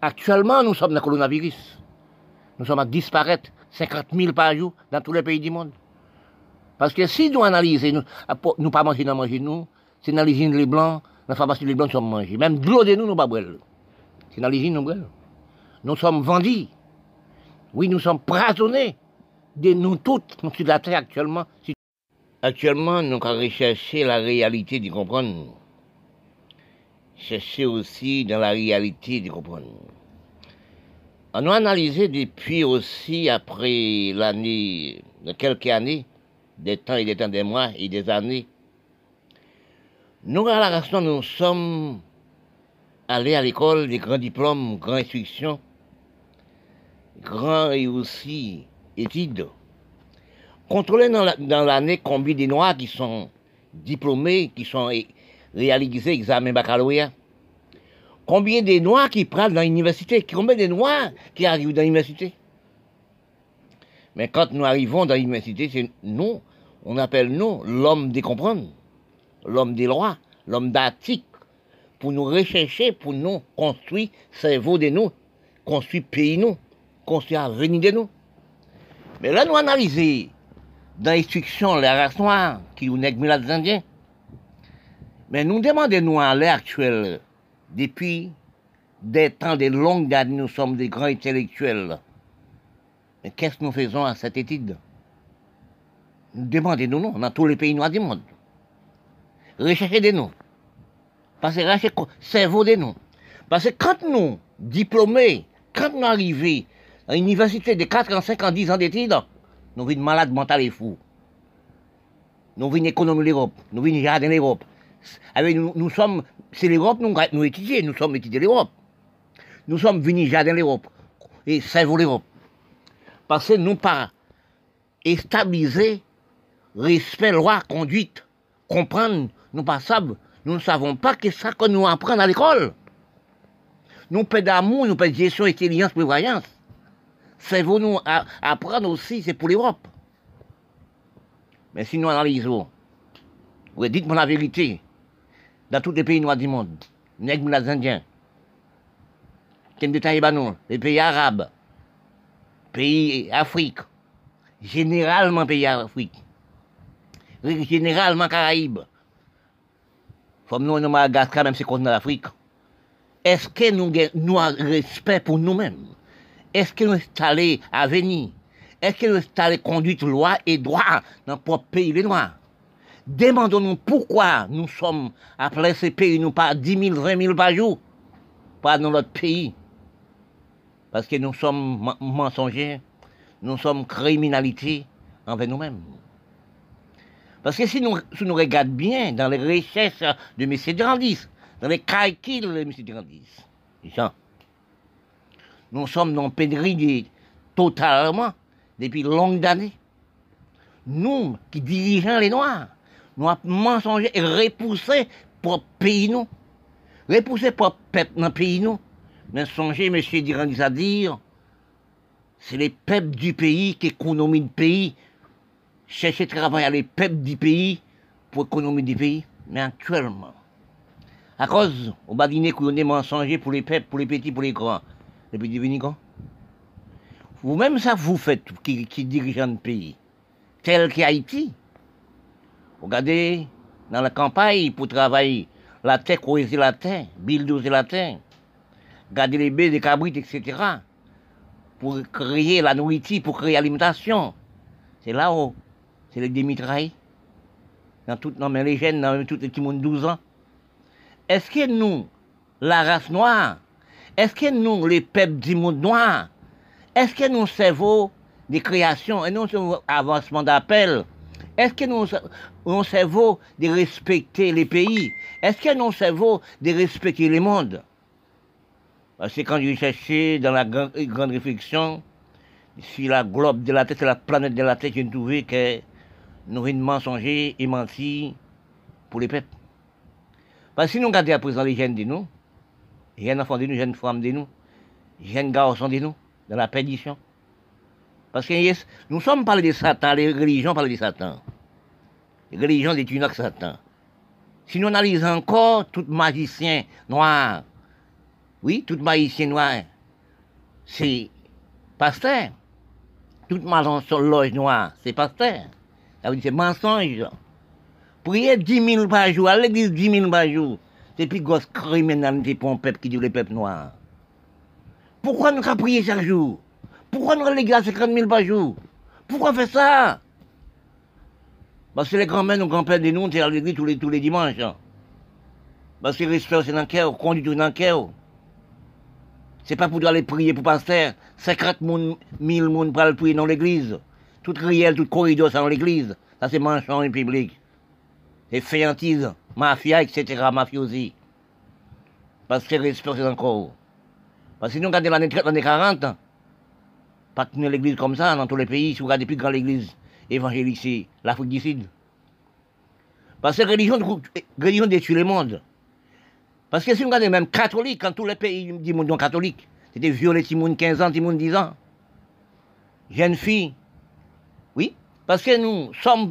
Actuellement, nous sommes dans le coronavirus. Nous sommes à disparaître 50 000 par jour dans tous les pays du monde. Parce que si nous analysons, nous ne pas manger, nous manger nous, c'est dans l'usine les Blancs, dans la pharmacie les Blancs, nous sommes mangés. Même de l'eau de nous, nous ne pas. C'est dans l'usine, nous boire. Nous sommes vendus. Oui, nous sommes prisonniers de nous toutes sur la terre actuellement. Actuellement, nous avons recherché la réalité de comprendre. Chercher aussi dans la réalité de comprendre. On a analysé depuis aussi, après l'année, quelques années, des temps et des temps, des mois et des années, nous, à la raison, nous sommes allés à l'école, des grands diplômes, grandes instructions, grands et aussi études. Contrôler dans l'année combien de Noirs qui sont diplômés, qui sont réalisés examen baccalauréat? Combien de Noirs qui prennent dans l'université, combien de Noirs qui arrivent dans l'université? Mais quand nous arrivons dans l'université, c'est nous, on appelle nous l'homme des comprendre, l'homme des lois, l'homme d'article, pour nous rechercher, pour nous construire cerveau de nous, construire pays nous, construire l'avenir de nous. Mais là, nous analysons dans l'instruction la race noire qui nous nègre les Indiens. Mais nous demandons nous à l'heure actuelle, depuis des temps, de longues années, nous sommes des grands intellectuels. Mais qu'est-ce que nous faisons à cette étude? Nous demandons nous, dans tous les pays noirs du monde. Recherchez de nous. Parce que recherchez cerveau de nous. Parce que quand nous, diplômés, quand nous arrivons à l'université de 4 ans, 5 ans, 10 ans d'études, nous venons malades mentales et fous. Nous venons économiser l'Europe. Nous venons jardin l'Europe. Nous, nous sommes, c'est l'Europe, nous, nous étudions, nous sommes étudiés l'Europe. Nous sommes venus jardin l'Europe et cerveau l'Europe. Parce que nous pas stabiliser respect, loi, conduite, comprendre, nous pas nous ne savons pas que ça que nous apprenons à l'école. Nous pas d'amour, nous pas de gestion, intelligence, prévoyance. Cerveau nous apprendre aussi, c'est pour l'Europe. Mais si nous analysons, dites-moi la vérité, dans tous les pays noirs du monde, les Indiens, les pays arabes, pays Afrique, généralement pays Afrique, généralement Caraïbes, comme nous, nous Madagascar, même si c'est l'Afrique, est-ce que nous avons respect pour nous-mêmes? Est-ce que nous installons à venir? Est-ce que nous installons conduite, loi et droit dans notre pays, les Noirs? Demandons-nous pourquoi nous sommes appelés ces pays, nous pas 10 000, 20 000 par jour, pas dans notre pays? Parce que nous sommes mensongers, nous sommes criminalité envers nous-mêmes. Parce que si nous, nous regardons bien dans les recherches de M. Grandis, dans les calculs de M. Grandis, Jean, nous sommes dans pénurie totalement depuis longues années. Nous qui dirigeons les Noirs, nous avons mensongé et repoussé pour pays nous. Repoussé pour peuple dans pays nous. Mais songez, M. Dirandis, à dire, c'est les peuples du pays qui économisent le pays. Chercher travail à les peuples du pays pour économiser du pays. Mais actuellement, à cause, on va dîner qu'on est mensonger pour les peuples, pour les petits, pour les grands. Venir quand Vous-même, ça vous faites, qui, qui dirigent le pays, tel qu'Haïti. Regardez, dans la campagne, pour travailler, la terre, creuser la terre, bulldozer la terre, garder les baies, les cabrites, etc. Pour créer la nourriture, pour créer l'alimentation. C'est là où, c'est les démitrailles. Dans tout, non, mais les jeunes, dans tout les petits monde 12 ans. Est-ce que nous, la race noire, est-ce que nous, les peuples du monde noir, est-ce que nous cerveau des créations et nous avancement d'appel, est-ce que nous, nous cerveau de respecter les pays Est-ce que nous cerveau de respecter le monde? Que quand je cherchais dans la grande, réflexion, si la globe de la tête, la planète de la tête, j'ai trouvé que nous avons mensonger et menti pour les peuples. Parce que si nous regardons à présent les jeunes de nous, jeunes enfants de nous, jeunes femmes de nous, jeunes garçons de nous, dans la perdition. Parce que nous sommes parlés de Satan, les religions parlent de Satan. Les religions d'étudiants Satan. Si nous analysons encore tout magicien noir, oui, tout magicien noir, c'est pasteur. Toute sur loge noire, c'est pasteur. Ça veut dire c'est mensonge. Prier 10 000 par jour, à l'église 10 000 par jour, c'est plus grosse criminalité pour un peuple qui dit le peuple noir. Pourquoi nous prié chaque jour? Pourquoi nous l'église à 50 000 par jour? Pourquoi faire ça? Parce que les grands-mères, nos grands-pères de nous, c'est à l'église tous les, les dimanches. hein. Parce que respect, c'est dans le conduit tout dans le cœur. C'est pas pour aller prier pour pasteur. 50 moun, 1000 moun pour aller prier dans l'église. Toute riel, toute corridor, c'est dans l'église. Ça, c'est manchant en public. C'est féantise, mafia, etc., mafiosi. Parce que respect, c'est encore. Parce que nous regardons l'année 30, l'année 40, pas tenir l'église comme ça dans tous les pays. Si vous regardez plus grand l'église évangélique, l'Afrique du Sud. Parce que religion, religion détruit le monde. Parce que si vous regardez même catholique, quand tous les pays du monde sont catholiques, c'était violer Timoun 15 ans, Timoun 10 ans. Jeune fille. Oui, parce que nous sommes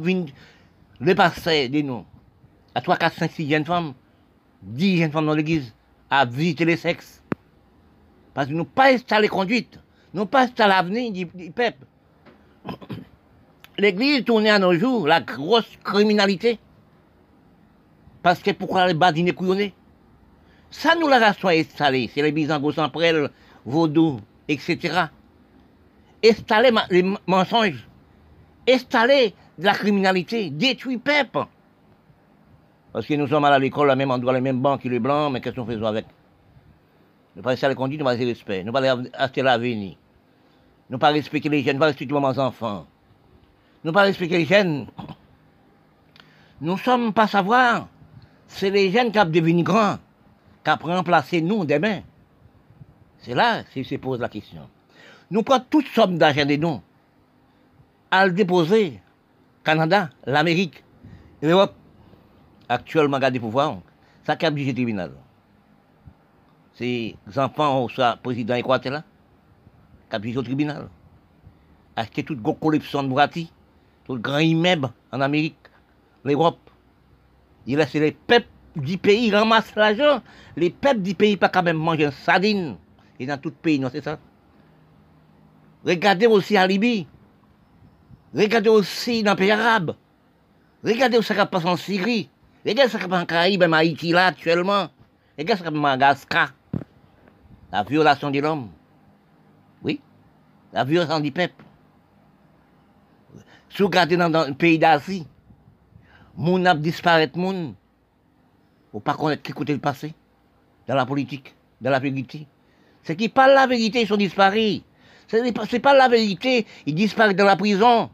venus, le passé de nous, à 3, 4, 5, 6 jeunes femmes, 10 jeunes femmes dans l'église, à visiter les sexes. Parce que nous pas installé conduite, nous pas installé l'avenir du, peuple. L'église tournait à nos jours, la grosse criminalité. Parce que pourquoi les badinés couillonnés Ça, nous la raison installée. C'est les bisangos sans prêle, vaudou, etc. Installer les mensonges. Installer de la criminalité. Détruire peuple. Parce que nous sommes à l'école, la même endroit, les mêmes bancs que les blancs, mais qu'est-ce qu'on fait avec? Nous pas à la conduite, nous pas rester respect. Nous pas rester l'avenir. Nous pas respecter les jeunes, nous pas respecter les enfants. Nous pas respecter les jeunes. Nous sommes pas savoir. C'est les jeunes qui ont devenu grands, qui ont remplacé nous demain. C'est là que se pose la question. Nous prenons toute somme d'argent de nous à le déposer. Canada, l'Amérique, l'Europe. Actuellement, regardez pouvoir, ça qui a obligé tribunal. C'est les enfants, ou soit président Équateur là, qui a obligé au tribunal. Acheter toute grosse collection de Bugatti, tout grand immeuble en Amérique, l'Europe. Il laisse les peuples du pays ramassent l'argent. Les peuples du pays pas quand même manger une sardine. Et dans tout le pays, non, c'est ça. Regardez aussi en Libye. Regardez aussi dans les pays arabes. Regardez ce qui passe en Syrie. Regardez ce qui passe en Caraïbes, en Haïti là actuellement. Regardez ce qui passe en Madagascar. La violation de l'homme. Oui. La violation du peuple. Si vous dans, le pays d'Asie, moun a disparaître moun. Ou pas connaître qui côté le passé. Dans la politique, dans la vérité. C'est qui parlent la vérité, ils sont disparus. Pas, c'est pas la vérité, ils disparaissent dans la prison.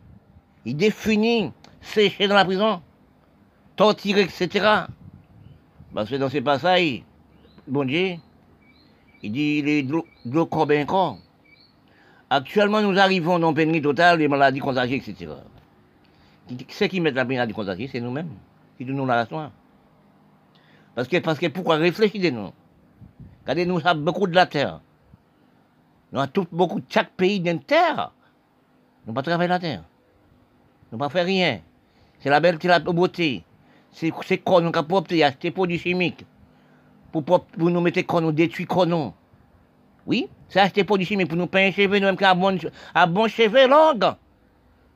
Ils définissent, séchés dans la prison. Torturés, etc. Parce que dans ces passages, bon Dieu, il dit de l'eau- de corps ben corps. Actuellement, nous arrivons dans pénurie totale des maladies contagieuses, etc. Ceux qui mettent la maladie contagieuse, c'est nous-mêmes. Qui nous la raison. Parce que, parce que pourquoi réfléchissez-nous Regardez, nous avons beaucoup de la terre. Nous avons tout, beaucoup chaque pays d'une terre. Nous pas travailler la terre. Nous pas faire rien. C'est la belle, c'est la beauté. C'est c'est quoi nous avons propre, des produits chimiques. Pour, pour, nous mettre qu'on nous détruit qu'on nous. Oui, c'est acheter produits chimiques pour nous peindre les cheveux, nous même qu'à bon, à bon cheveux longs.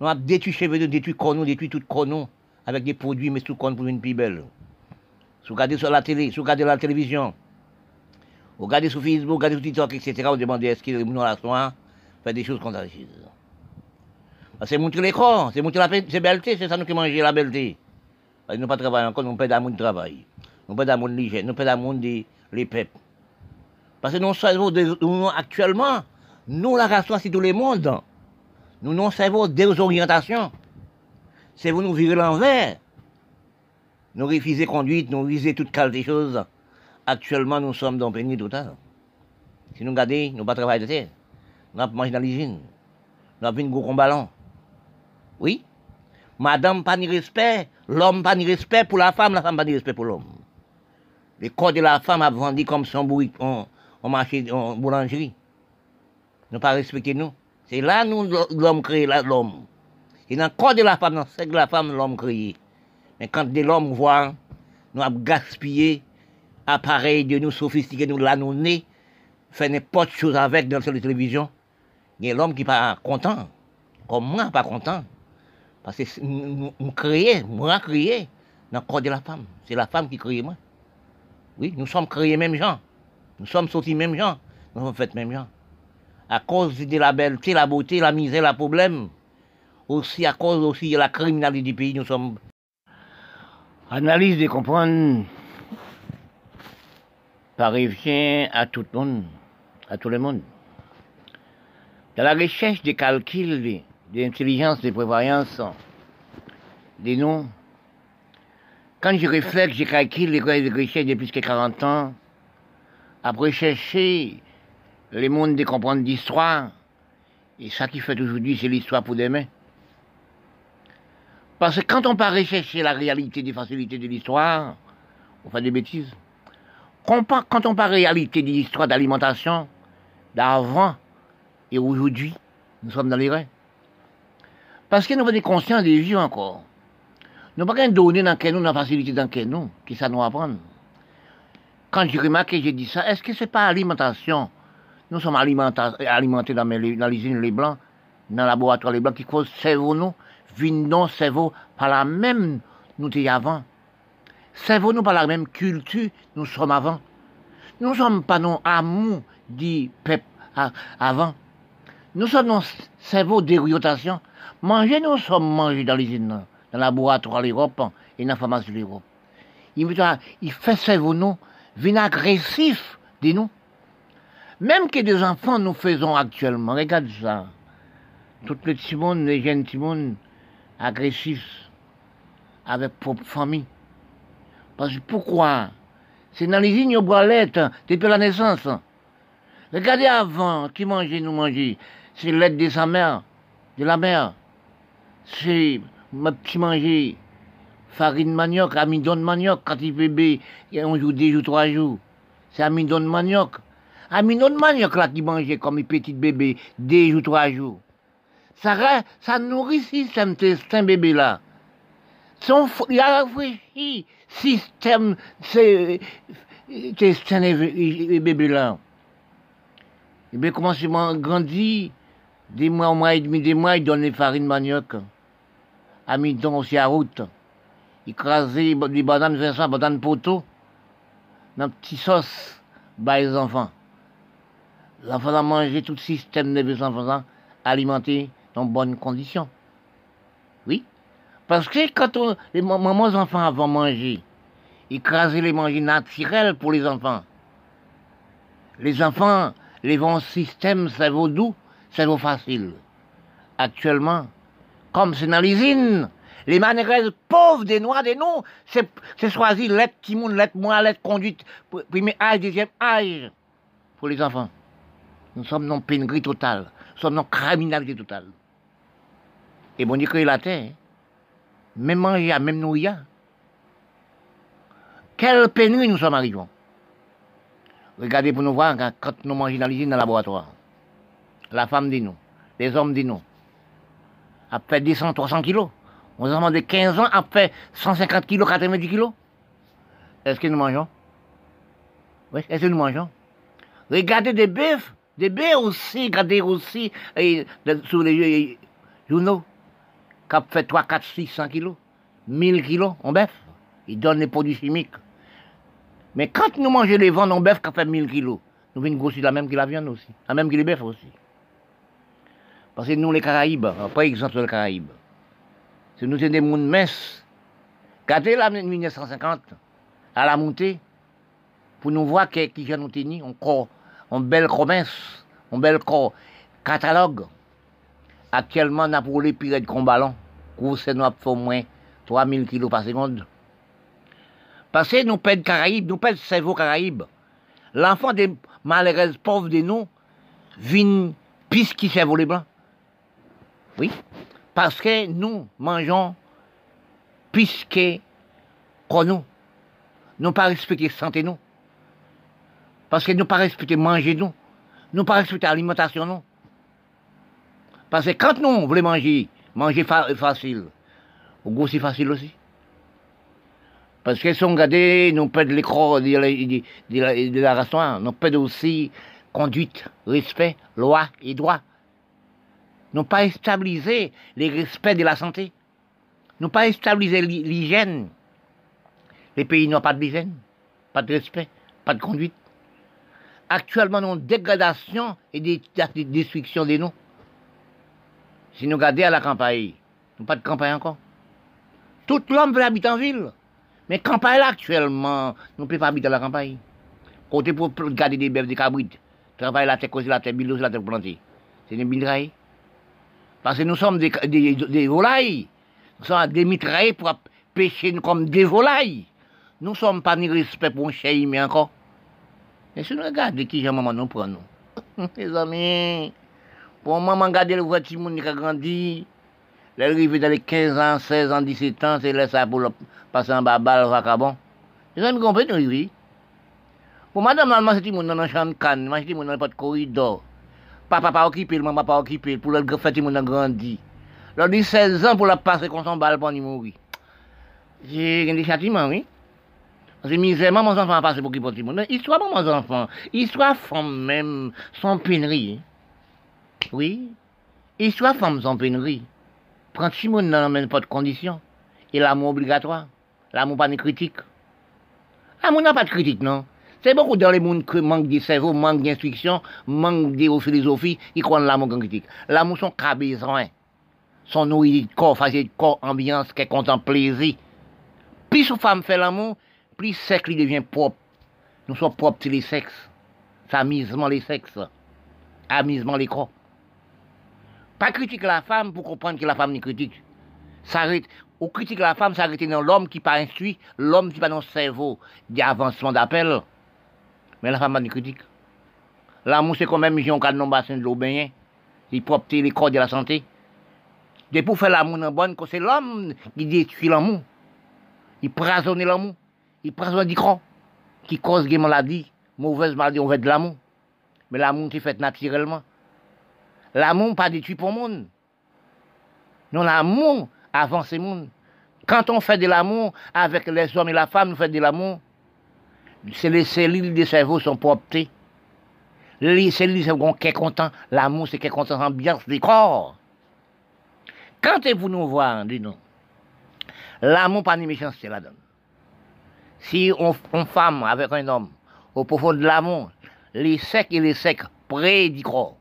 Nous avons détruit cheveux, nous détruit qu'on nous, détruit tout qu'on nous, avec des produits, mais tout qu'on pour une plus belle. Si vous regardez sur la télé, si vous regardez la télévision, vous regardez sur Facebook, vous regardez sur TikTok, etc., vous demandez est-ce qu'il y a une relation, fait des choses. Parce que C'est montrer l'écran, c'est montrer la belleté, c'est ça nous qui mangeons la belleté. Parce que nous pas travailler encore, nous pas d'amour de travail. Nous pas d'amour de l'hygiène, nous pas d'amour des les peuples. Parce que nous savons nous, actuellement, nous la race c'est tout le monde. Nous non savons des orientations. C'est vous nous virer l'envers. Nous refuser conduite, nous refuser toute qualité choses. Actuellement, nous sommes dans le pénurie totale. Si nous regardons, nous pas travailler de terre. Nous pas manger dans l'hygiène. Nous avons une gros ballon. Oui. Madame pas ni respect, l'homme pas ni respect pour la femme, la femme pas ni respect pour l'homme. Le corps de la femme a vendu comme son bourrique en, en boulangerie. Nous pas respecter nous. C'est là nous l'homme créé l'homme. Et dans le corps de la femme, dans le de la femme, l'homme créé. Mais quand de l'homme voit, nous avons gaspillé appareil de nous sophistiqués, nous là nous fait n'importe chose avec dans la télévision. Il y a l'homme qui pas content. Comme moi, pas content. Parce que nous, créons, moi créé dans le corps de la femme. C'est la femme qui crée moi. Oui, nous sommes créés même gens. Nous sommes sortis même gens. Nous sommes faits même gens. À cause de la belleté, la beauté, la misère, le problème, aussi à cause aussi de la criminalité du pays, nous sommes. Analyse de comprendre parvient à tout le monde, à tout le monde. Dans la recherche des calculs, de prévoyance, des noms, quand je réfléchis, je calcule les recherches depuis que 40 ans, après chercher les mondes de comprendre l'histoire, et ça qui fait aujourd'hui, c'est l'histoire pour demain. Parce que quand on part rechercher la réalité des facilités de l'histoire, on fait des bêtises. Quand on parle réalité de l'histoire d'alimentation, d'avant et aujourd'hui, nous sommes dans les rêves. Parce que nous sommes conscients des vieux encore. Nous n'avons pas donner dans nous, la facilité dans nous, qui ça nous apprend. Quand j'ai remarqué, j'ai dit ça, est-ce que ce n'est pas alimentation? Nous sommes alimentés dans, l'usine Les Blancs, dans le laboratoire Les Blancs, qui cause cerveau nous, vindons cerveau par la même nous étions avant. Cerveau nous par la même culture, nous sommes avant. Nous ne sommes pas non amour dit peuple avant. Nous sommes nos cerveau d'orientation. Manger, nous sommes mangés dans l'usine, dans le laboratoire l'Europe et dans la pharmacie de l'Europe. Il, fait cerveau nous agressif de nous. Même que des enfants nous faisons actuellement, regarde ça. Toutes les petits les jeunes petits agressifs, avec propre famille. Parce que pourquoi? C'est dans les lignes boilettes depuis la naissance. Regardez avant, qui mangeait, nous mangeait. C'est l'aide de sa mère, de la mère. C'est ma petit manger farine manioc, amidon de manioc, quand il bébé, un jour, deux jours, trois jours. C'est amidon de manioc. Amidon de manioc, là, qui mangeait comme un petit bébé, deux jours, trois jours. Ça, ça nourrit système, un bébé là. Son, il a réfléchi, système, c'est, c'est un bébé là. Et bien, comment c'est grandi, des mois, un mois et demi, des mois, il donne les farines manioc. Amidon aussi à route écraser des bananes Vincent, bananes poteau, dans petit sauce, bah les enfants. L'enfant a mangé tout le système de enfants alimenté dans bonnes conditions. Oui. Parce que quand les mamans enfants avant manger, écraser les manger naturels pour les enfants. Les enfants, les bons systèmes, ça vaut doux, ça vaut facile. Actuellement, comme c'est dans l'usine, les manéresses pauvres des Noirs, des noms, c'est choisi l'être timoun, l'être moi, l'être conduite, premier âge, deuxième âge, pour les enfants. Nous sommes dans pénurie totale, nous sommes dans criminalité totale. Et bon, dit que la terre, même manger, même nourrir. Quelle pénurie nous sommes arrivés. Regardez pour nous voir quand nous mangeons dans l'usine, dans le laboratoire. La femme dit nous, les hommes dit nous. Après 200, 300 kilos. On enfants de 15 ans après 150 kilos, 90 kilos. Est-ce que nous mangeons? Oui, est-ce que nous mangeons? Regardez des bœufs, des bœufs aussi, regardez aussi et, sur les journaux, qui fait 3, 4, 600 kilos, 1000 kilos en bœuf. Ils donnent les produits chimiques. Mais quand nous mangeons les ventes en bœuf qui fait 1000 kilos, nous venons grossir la même que la viande aussi, la même que les bœufs aussi. Parce que nous, les Caraïbes, par exemple, les Caraïbes, c'est nous sommes des mondes minces. Regardez la 1950, à la montée, pour nous voir qui, qui nous tenir, encore, un bel promesse, un bel catalogue. Actuellement, on a pour les pirates de ballon, c'est nous moins 3000 kg par seconde. Parce que nous pèdons Caraïbes, nous pèdons cerveau Caraïbes. L'enfant des malheureux pauvres de nous vient pis qui cerveau les blancs. Oui. Parce que nous mangeons puisque qu'on nous. Pas respecter santé nous. Parce que nous pas respecter manger nous. Nous pas respecter l'alimentation nous. Parce que quand nous voulons manger, manger facile, au goût c'est facile aussi. Parce que si on regarde, nous perdons l'écran de, de, la restaurant, nous perdons aussi conduite, respect, loi et droit n'ont pas stabilisé les respects de la santé, n'ont pas stabilisé l'hygiène. Les pays n'ont pas d'hygiène, pas de respect, pas de conduite. Actuellement, nous avons dégradation et des, destruction des noms. Si nous regardons à la campagne, Nous pas de campagne encore. Tout l'homme veut habiter en ville. Mais campagne là, actuellement, nous ne pouvons pas habiter dans la campagne. Côté pour garder des bêtes, des cabrites. Travailler la terre, causer la terre, bilos la terre plantée. C'est des mitrailles. Parce que nous sommes des, des, des volailles. Nous sommes des mitrailles pour pêcher comme des volailles. Nous ne sommes pas ni respect pour un chien, mais encore. Et si nous regardons qui j'ai maman nous prend nous. Les amis, pour maman regarder le vrai petit monde qui a grandi, l'arrivée dans les 15 ans, 16 ans, 17 ans, c'est là ça pour le passer en bas, le vacabon. Les amis comprennent, oui. Pour madame, elle m'a dit, mon dans la chambre canne, m'a dit, mon dans de corridor. Papa pas occupé, maman pas occupé, pour le faire, mon a grandi. Lors de 16 ans, pour la passer comme son balle pour mourir. J'ai des châtiments, oui. Parce que misère, maman, enfants a passé pour qui porte monde. Histoire, maman, enfants. Histoire, femme même, sans pénurie. Oui. Histoire, femme, sans pénurie. Prends Simone dans de conditions. Et l'amour obligatoire. L'amour pas de critique. L'amour n'a pas de critique, non. C'est beaucoup dans les mondes qui manquent de cerveau, manquent d'instruction, manquent de philosophie, ils croient l'amour en critique. L'amour, son cas besoin. Son nourriture de corps, facile de corps, ambiance, qui content, plaisir. Plus une femme fait l'amour, plus le sexe devient propre. Nous sommes propres, c'est les sexes. C'est amusement les sexes. Amusement les corps. Pas critiquer la femme pour comprendre que la femme n'est critique. Ça arrête. Ou critique la femme, ça arrête dans l'homme qui pas instruit, l'homme qui pas dans le cerveau d'avancement d'appel. Mais la femme n'est critique. L'amour, c'est quand même, j'ai un cas de bassin de l'eau baigné. Il propre les corps de la santé. De pour faire l'amour dans bonne, c'est l'homme qui détruit l'amour. Il prasonne l'amour. Il prasonne du cran. Qui cause des maladies, mauvaise maladie, on veut de l'amour. Mais l'amour, c'est fait naturellement. L'amour pas détruit pour le monde. Non, l'amour avance le monde. Quand on fait de l'amour avec les hommes et la femme, nous faisons de l'amour, c'est les cellules du cerveau sont propres. Les cellules sont qui. L'amour, c'est qui content, l'ambiance du corps. Quand vous nous voir, dis-nous, l'amour pas de méchanceté là-dedans. Si on, femme avec un homme, au profond de l'amour, les secs et les secs près du corps,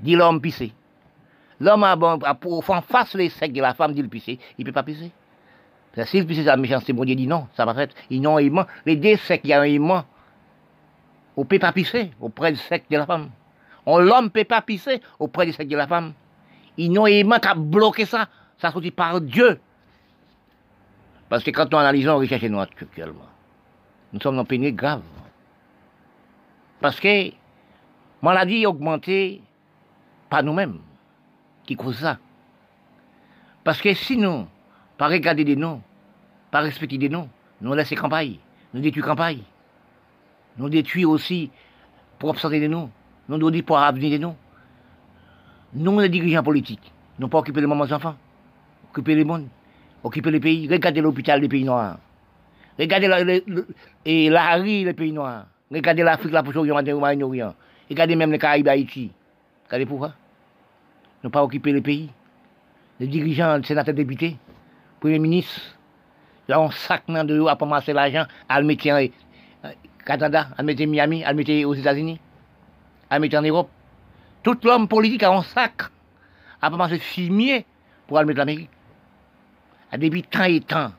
dit l'homme pissé. L'homme a bon, faire face les secs de la femme, dit le pisser, il peut pas pisser. S'il pisse la méchanceté, mon Dieu dit non, ça va être, ils n'ont aimant. Les deux secs, il y a un aimant. On ne peut pas pisser auprès du sec de la femme. L'homme ne peut pas pisser auprès du sec de la femme. Ils n'ont aimant qu'à bloquer ça. Ça sortit par Dieu. Parce que quand nous analysons richesse et noire actuellement, nous sommes dans une pénurie grave. Parce que maladie augmentée pas nous-mêmes qui cause ça. Parce que si nous, pas regarder des noms, pas respecter des noms, nous laissons campagne, nous détruisons campagne. Nous détruisons aussi pour absorber des noms, nous nous pour avenir des noms. Nous, les dirigeants politiques, nous pas occuper les mamans enfants, occuper les mondes, occuper les pays, regardez l'hôpital des pays noirs. Regardez la, rue des pays noirs. Regardez l'Afrique, la Proche-Orient, le Moyen-Orient. Regardez même les Caraïbes, Haïti. Regardez pourquoi Ne pas occuper les pays. Les dirigeants, les sénateurs, députés, Premier ministre, ils ont sac de eux à ramasser l'argent, à le mettre en Canada, à mettre Miami, à mettre aux États-Unis, à mettre en Europe. Tout l'homme politique a un sac à ramasser fumier pour aller mettre l'Amérique. Depuis temps et temps.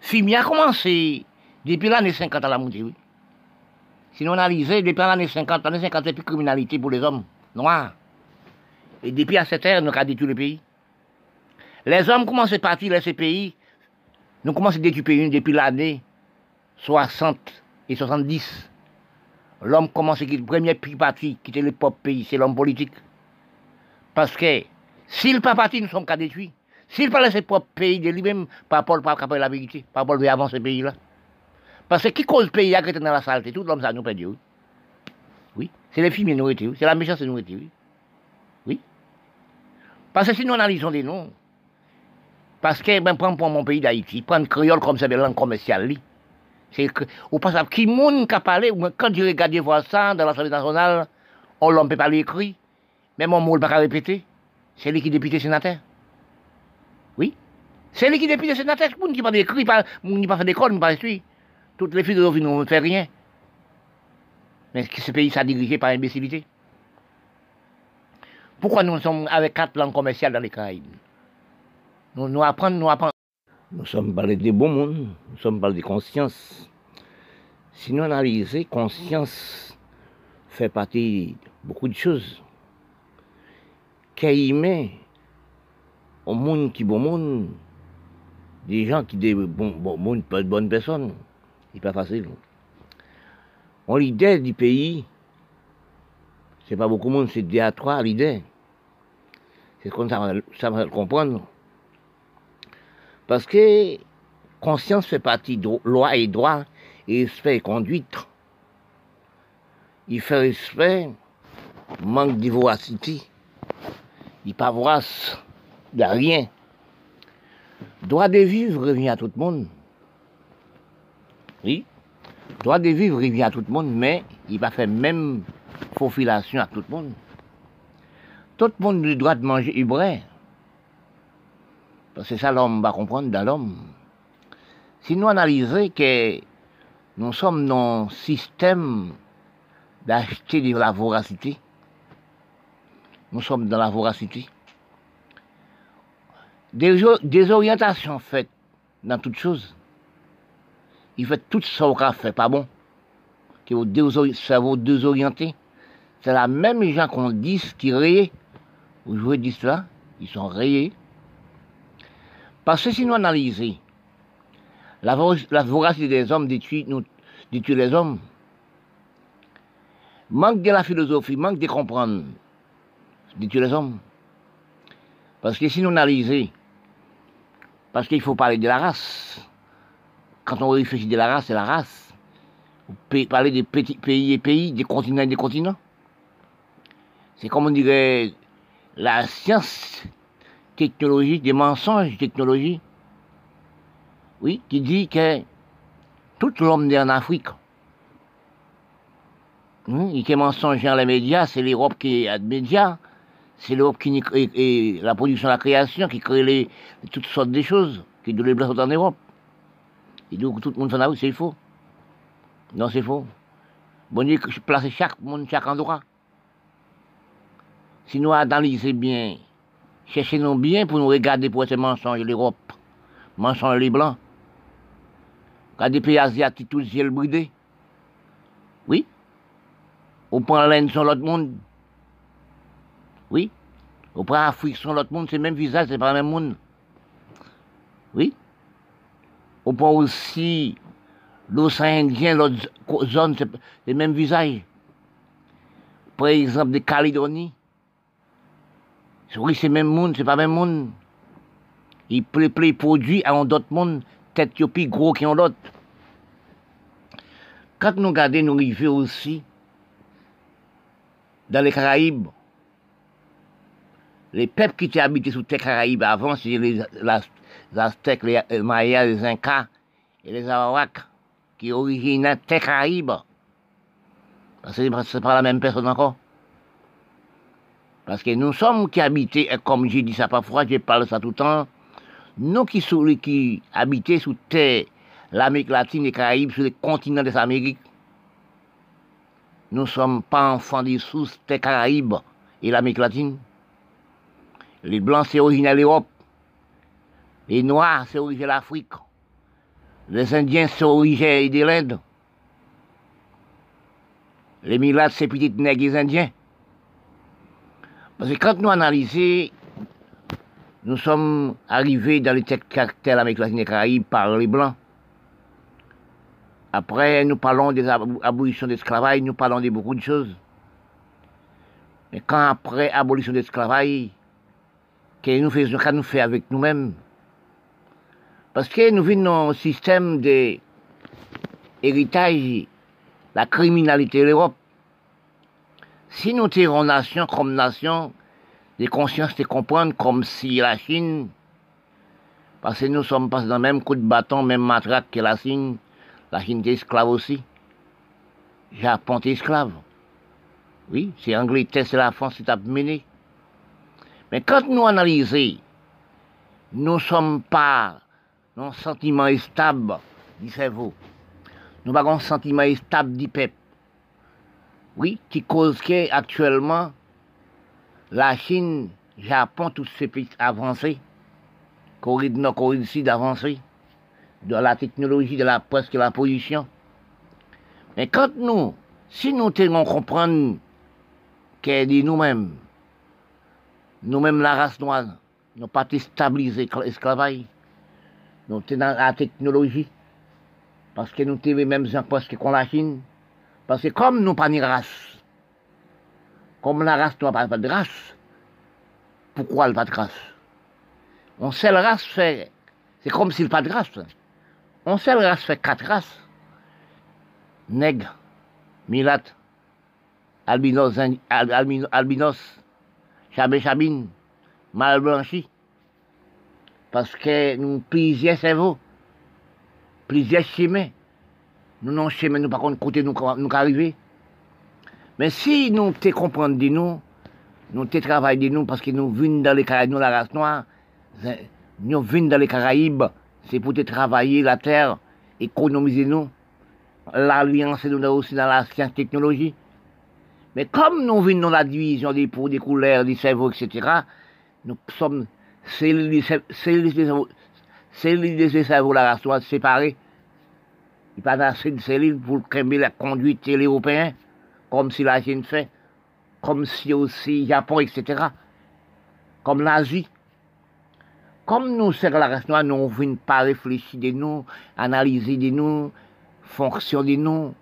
Fumier a commencé depuis l'année 50 à la montée, oui. Si on analyse, depuis l'année 50, l'année 50, c'est plus criminalité pour les hommes noirs. Et depuis à cette ère, nous avons détruit le pays. Les hommes commencent à partir de ces pays. Nous commençons à détruire pays depuis l'année 60 et 70. L'homme commence à quitter le premier parti, quitter le propre pays, c'est l'homme politique. Parce que s'il pas parti, nous sommes qu'à détruire. S'il pas laissé propre pays de lui-même, par rapport à la vérité, par rapport à avancer ce pays-là. Parce que qui cause le pays à dans la saleté? Tout l'homme, ça nous perdre, oui. C'est les filles minorités, oui. C'est la méchance minorité, oui. Oui. Parce que si nous analysons des noms, parce que, ben, prends pour mon pays d'Haïti, prendre créole comme c'est une langue commerciale, c'est que, au passage, qui monde qui a parlé, quand je regarde voir ça dans l'Assemblée nationale, on ne peut pas l'écrire, mais mon mot pas répéter. C'est lui qui député sénateur. Oui. C'est lui qui député sénateur, c'est monde qui pas écrit, pas, qui pas fait d'école, pas suivre. Toutes les philosophies ne font rien. Mais ce pays, ça dirigé par imbécilité. Pourquoi nous sommes avec quatre langues commerciales dans les Caraïbes? Nous, apprenons, nous apprenons. Nous sommes parlés des bons mondes, nous sommes parlés de conscience. Si nous analysons, conscience fait partie de beaucoup de choses. Qu'il met au monde qui est bon monde, des gens qui sont bon, bon, de bonnes personnes, c'est pas facile. On l'idée du pays, c'est pas beaucoup de monde, c'est deux à trois l'idée. C'est comme ça, ça va comprendre. Parce que conscience fait partie de loi et droit, et respect et conduite. Il fait respect, manque de voracité. Il pas vorace de rien. Droit de vivre revient à tout le monde. Oui. Droit de vivre revient à tout le monde, mais il va faire même faufilation à tout le monde. Tout le monde a le droit de manger que c'est ça l'homme va comprendre dans l'homme. Si nous analysons que nous sommes dans un système d'acheter de la voracité, nous sommes dans la voracité. Des, orientations faites dans toutes choses. Il fait tout ce qu'on fait, pas bon. Que vos cerveau désorienté. C'est la même gens qu'on dit qui rayent. Vous jouez dit cela, ils sont rayés. Parce que si nous analysons, la, voracité des hommes détruit, nous, les hommes. Manque de la philosophie, manque de comprendre, détruit les hommes. Parce que si nous analysons, parce qu'il faut parler de la race. Quand on réfléchit de la race, c'est la race. On peut parler des pays et pays, des continents et des continents. C'est comme on dirait la science, technologie, des mensonges, technologie. Oui, qui dit que tout l'homme est en Afrique. Hum, et mensonge dans les médias, c'est l'Europe qui a des médias c'est l'Europe qui et, la production, la création, qui crée les, toutes sortes de choses, qui de les places en Europe. Et donc tout le monde s'en a c'est faux. Non, c'est faux. Bon Dieu, place chaque monde, chaque endroit. Si nous analysons bien, cherchons-nous bien pour nous regarder pour ces mensonges, l'Europe, mensonges les Blancs. Quand des pays asiatiques, tous ciel bridé. Oui. On prend laine sur l'autre monde. Oui. Auprès Afrique, sur l'autre monde, c'est le même visage, c'est pas le même monde. Oui. Au point aussi, l'océan Indien, l'autre zone, c'est le même visage. Par exemple, de Calédonie. Oui, c'est même monde, c'est pas même monde. Il peut produit à un autre monde, tête plus gros qu'un autre. Quand nous regardons, nous arrivons aussi dans les Caraïbes, les peuples qui étaient habités sous les Caraïbes avant, c'est les, Aztèques, les, Mayas, les Incas et les Arawaks, qui originaient des Caraïbes. Ce n'est pas la même personne encore. Parce que nous sommes qui habités, comme j'ai dit ça parfois, je parle ça tout le temps, nous qui, sont, qui habitaient sous terre, l'Amérique latine et Caraïbes, sur les continents des Amériques, nous ne sommes pas enfants des sous des Caraïbes et l'Amérique latine. Les blancs, c'est original l'Europe. Les noirs, c'est original l'Afrique. Les indiens, c'est original de l'Inde. Les milates, c'est petites nègres les indiens. Parce que quand nous analysons, nous sommes arrivés dans les caractères l'Amérique latine et Caraïbes par les blancs. Après, nous parlons des abolitions d'esclavage, nous parlons de beaucoup de choses. Mais quand après abolition d'esclavage, que nous faisons, qu'à nous faire avec nous-mêmes? Parce que nous vivons dans un système d'héritage, la criminalité de l'Europe. Si nous tirons nation comme nation, les consciences de comprendre comme si la Chine, parce que nous sommes pas dans le même coup de bâton, même matraque que la Chine, la Chine est esclave aussi. Japon est esclave. Oui, c'est Angleterre, c'est la France qui t'a mené. Mais quand nous analysons, nous ne sommes pas dans un sentiment stable du cerveau. Nous avons un sentiment stable du peuple. Oui, qui cause qu'actuellement, la Chine, Japon, tous ces pays avancés, Corée du Nord, Corée du Sud de la technologie, de la presque la position. Mais quand nous, si nous tenons comprendre qu'elle dit nous-mêmes, nous-mêmes la race noire, nous pas stabiliser l'esclavage, nous tenons la technologie, parce que nous sommes même en presque qu'on la Chine, parce que comme nous pas de race, comme la race n'a pas de race, pourquoi elle pas de grâce On sait la race fait, c'est comme s'il pas de grâce. On sait la race fait quatre races. Nègre, milat, albinos, albinos, albinos chabé chabine, mal blanchi. Parce que nous plusieurs cerveaux, plusieurs chemins. Nous non chemin, nous par contre côté nous nous arriver. Mais si nous te comprenons de nous, nous te travaillons de nous parce que nous venons dans les Caraïbes, nous la race noire, nous venons dans les Caraïbes, c'est pour te travailler la terre, économiser nous. L'alliance nous aussi dans la science technologie. Mais comme nous venons dans la division des peaux, des couleurs, des cerveaux, etc., nous sommes cellules des cerveaux, la race noire séparées. Il pas assez de cellules pour créer la conduite de l'Européen, comme si la Chine fait, comme si aussi Japon, etc., comme l'Asie. Comme nous, c'est la race noire, nous ne pas réfléchir de nous, analyser de nous, fonctionner de nous.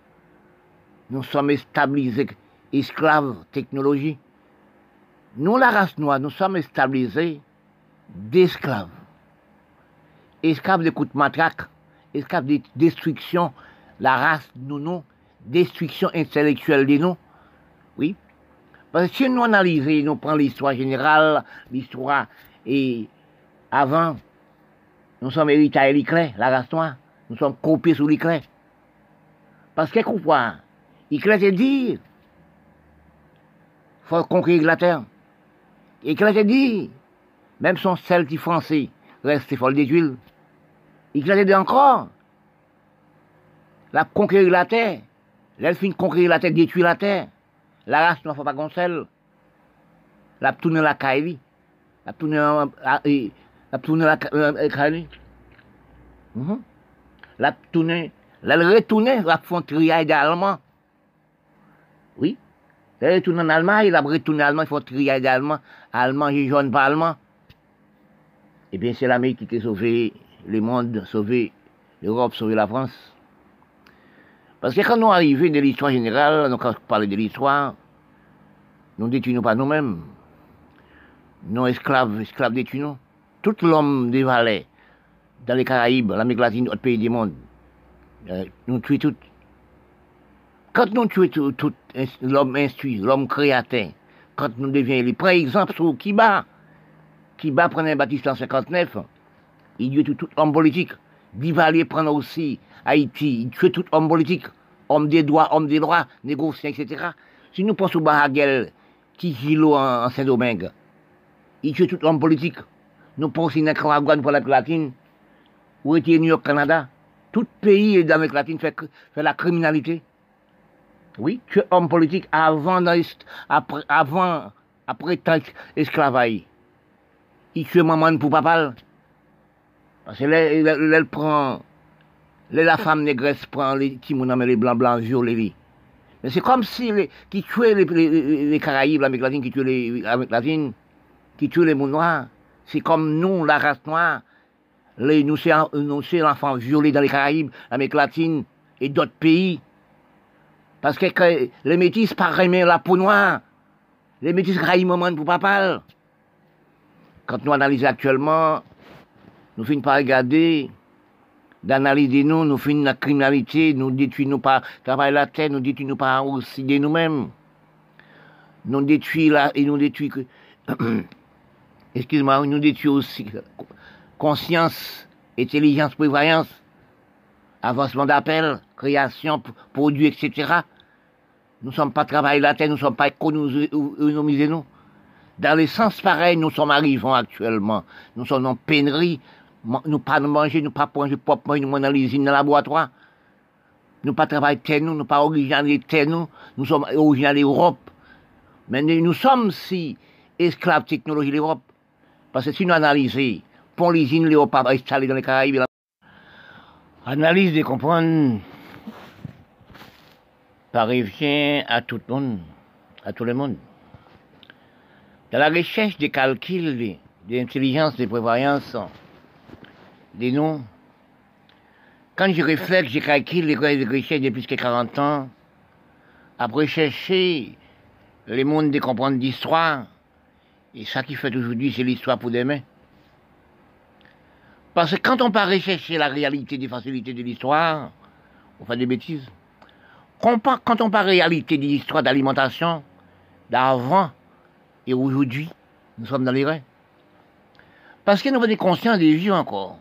Nous sommes stabilisés, esclaves, technologie. Nous, la race noire, nous sommes stabilisés d'esclaves. Esclaves de coups de matraque, esclaves de destruction, la race, nous, nous, destruction intellectuelle de nous. Oui. Parce que si nous analysons, nous prenons l'histoire générale, l'histoire et avant, nous sommes hérités l'éclair, la race noire. Nous sommes copiés sous l'éclair. Parce que quoi L'éclair c'est dire, faut conquérir la terre. L'éclair c'est dit, même son celti français, reste faut le détruire. L'éclair c'est dit encore, la conquérir la terre. L'elfine conquérir la terre, détruire la terre. La race ne faut pas goncer. La tourner la caille. La tourner la tourner la caille. La tourner, la retourner, la font trier également. Oui. Elle retourne en Allemagne, la retourne en Allemagne, il faut trier également. Allemand, et jaune pas allemand. Eh bien, c'est l'Amérique qui a sauvé le monde, sauvé l'Europe, sauvé la France. Parce que quand nous arrivons de l'histoire générale, quand on parle de l'histoire, nous détruisons pas nous-mêmes. Nous esclaves, esclaves détruisons. Tout l'homme des vallées, dans les Caraïbes, l'Amérique latine, autres pays du monde, euh, nous tuons tout. Quand nous tuons tout, l'homme instruit, l'homme créateur, quand nous devions par exemple sur Kiba, Kiba prenait Baptiste en 59, il tuait tout, homme politique. Duvalier prend aussi Haïti, il tue tout homme politique, homme des droits, homme des droits, négociant, etc. Si nous pensons au Baragel, qui gilo en, en Saint-Domingue, il tue tout homme politique. Nous pensons à Nicaragua pour l'Amérique latine, ou était New York, Canada? Tout pays d'Amérique latine fait, fait la criminalité. Oui, tu es homme politique avant, après, avant, après tant esclavage. Il tue maman pour papa. Parce que elle, prend, la femme négresse prend les petits les blancs blancs violés. Mais c'est comme si les, qui tuaient les, les, les Caraïbes, l'Amérique latine, qui tuaient les l'Amérique latine, qui tuaient les noirs. C'est comme nous, la race noire, les, nous c'est l'enfant violé dans les Caraïbes, l'Amérique latine et d'autres pays. Parce que, les métis pas aimer la peau noire. Les métis raillent moment pour papa. Quand nous analysons actuellement, nous finissons par regarder, d'analyser nous, nous finissons la criminalité, nous détruisons pas travail la terre, nous détruisons pas aussi de nous-mêmes. Nous détruisons là, et nous détruisons, excuse-moi, nous détruisons aussi conscience, intelligence, prévoyance, avancement d'appel, création, produit, etc. Nous ne sommes pas travailler la terre, nous ne sommes pas économiser nous. Dans les sens pareils, nous sommes arrivés actuellement. Nous sommes en pénurie. Nous pas manger, nous pas manger propre, nous dans l'usine, dans le laboratoire. Nous pas travailler terre, nous, nous pas originaires terre, nous. Nous sommes originaires d'Europe. Mais nous sommes si esclave technologie l'Europe. Parce que si nous analysons, pour l'usine l'Europe installée dans les Caraïbes, analyse de comprendre parvient à tout le monde, à tout le monde. Dans la recherche des calculs, de prévoyance, des noms, quand je réfléchis, je calcule les recherches depuis plus de 40 ans, après chercher les mondes de comprendre d'histoire, et ça qui fait aujourd'hui, c'est l'histoire pour demain. Parce que quand on part rechercher la réalité des facilités de l'histoire, on fait des bêtises. Quand on parle réalité de l'histoire d'alimentation, d'avant et aujourd'hui, nous sommes dans les reins. Parce que nous sommes conscients des vieux encore.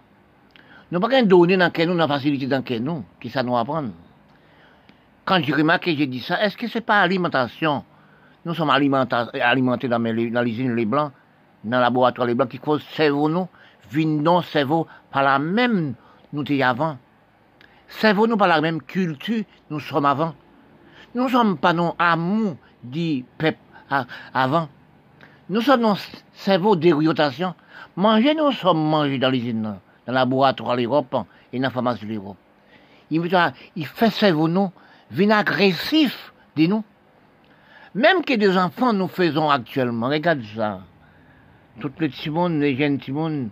Nous pas donner dans nous la facilité dans nous, qui ça nous apprend. Quand j'ai remarqué, j'ai dit ça, est-ce que ce n'est pas alimentation? Nous sommes alimentés dans, l'usine Les Blancs, dans le laboratoire Les Blancs, qui cause cerveau nous, vindons cerveau par la même nous avant. Cerveau-nous par la même culture, nous sommes avant. Nous ne sommes pas non amour, dit avant. Nous sommes nos cerveau d'orientation. Manger, nous sommes mangés dans l'usine, dans le laboratoire de l'Europe et dans la pharmacie l'Europe. Il, il fait cerveau nous, vin agressif de nous. Même que des enfants nous faisons actuellement, regarde ça. Toutes les petits les jeunes petits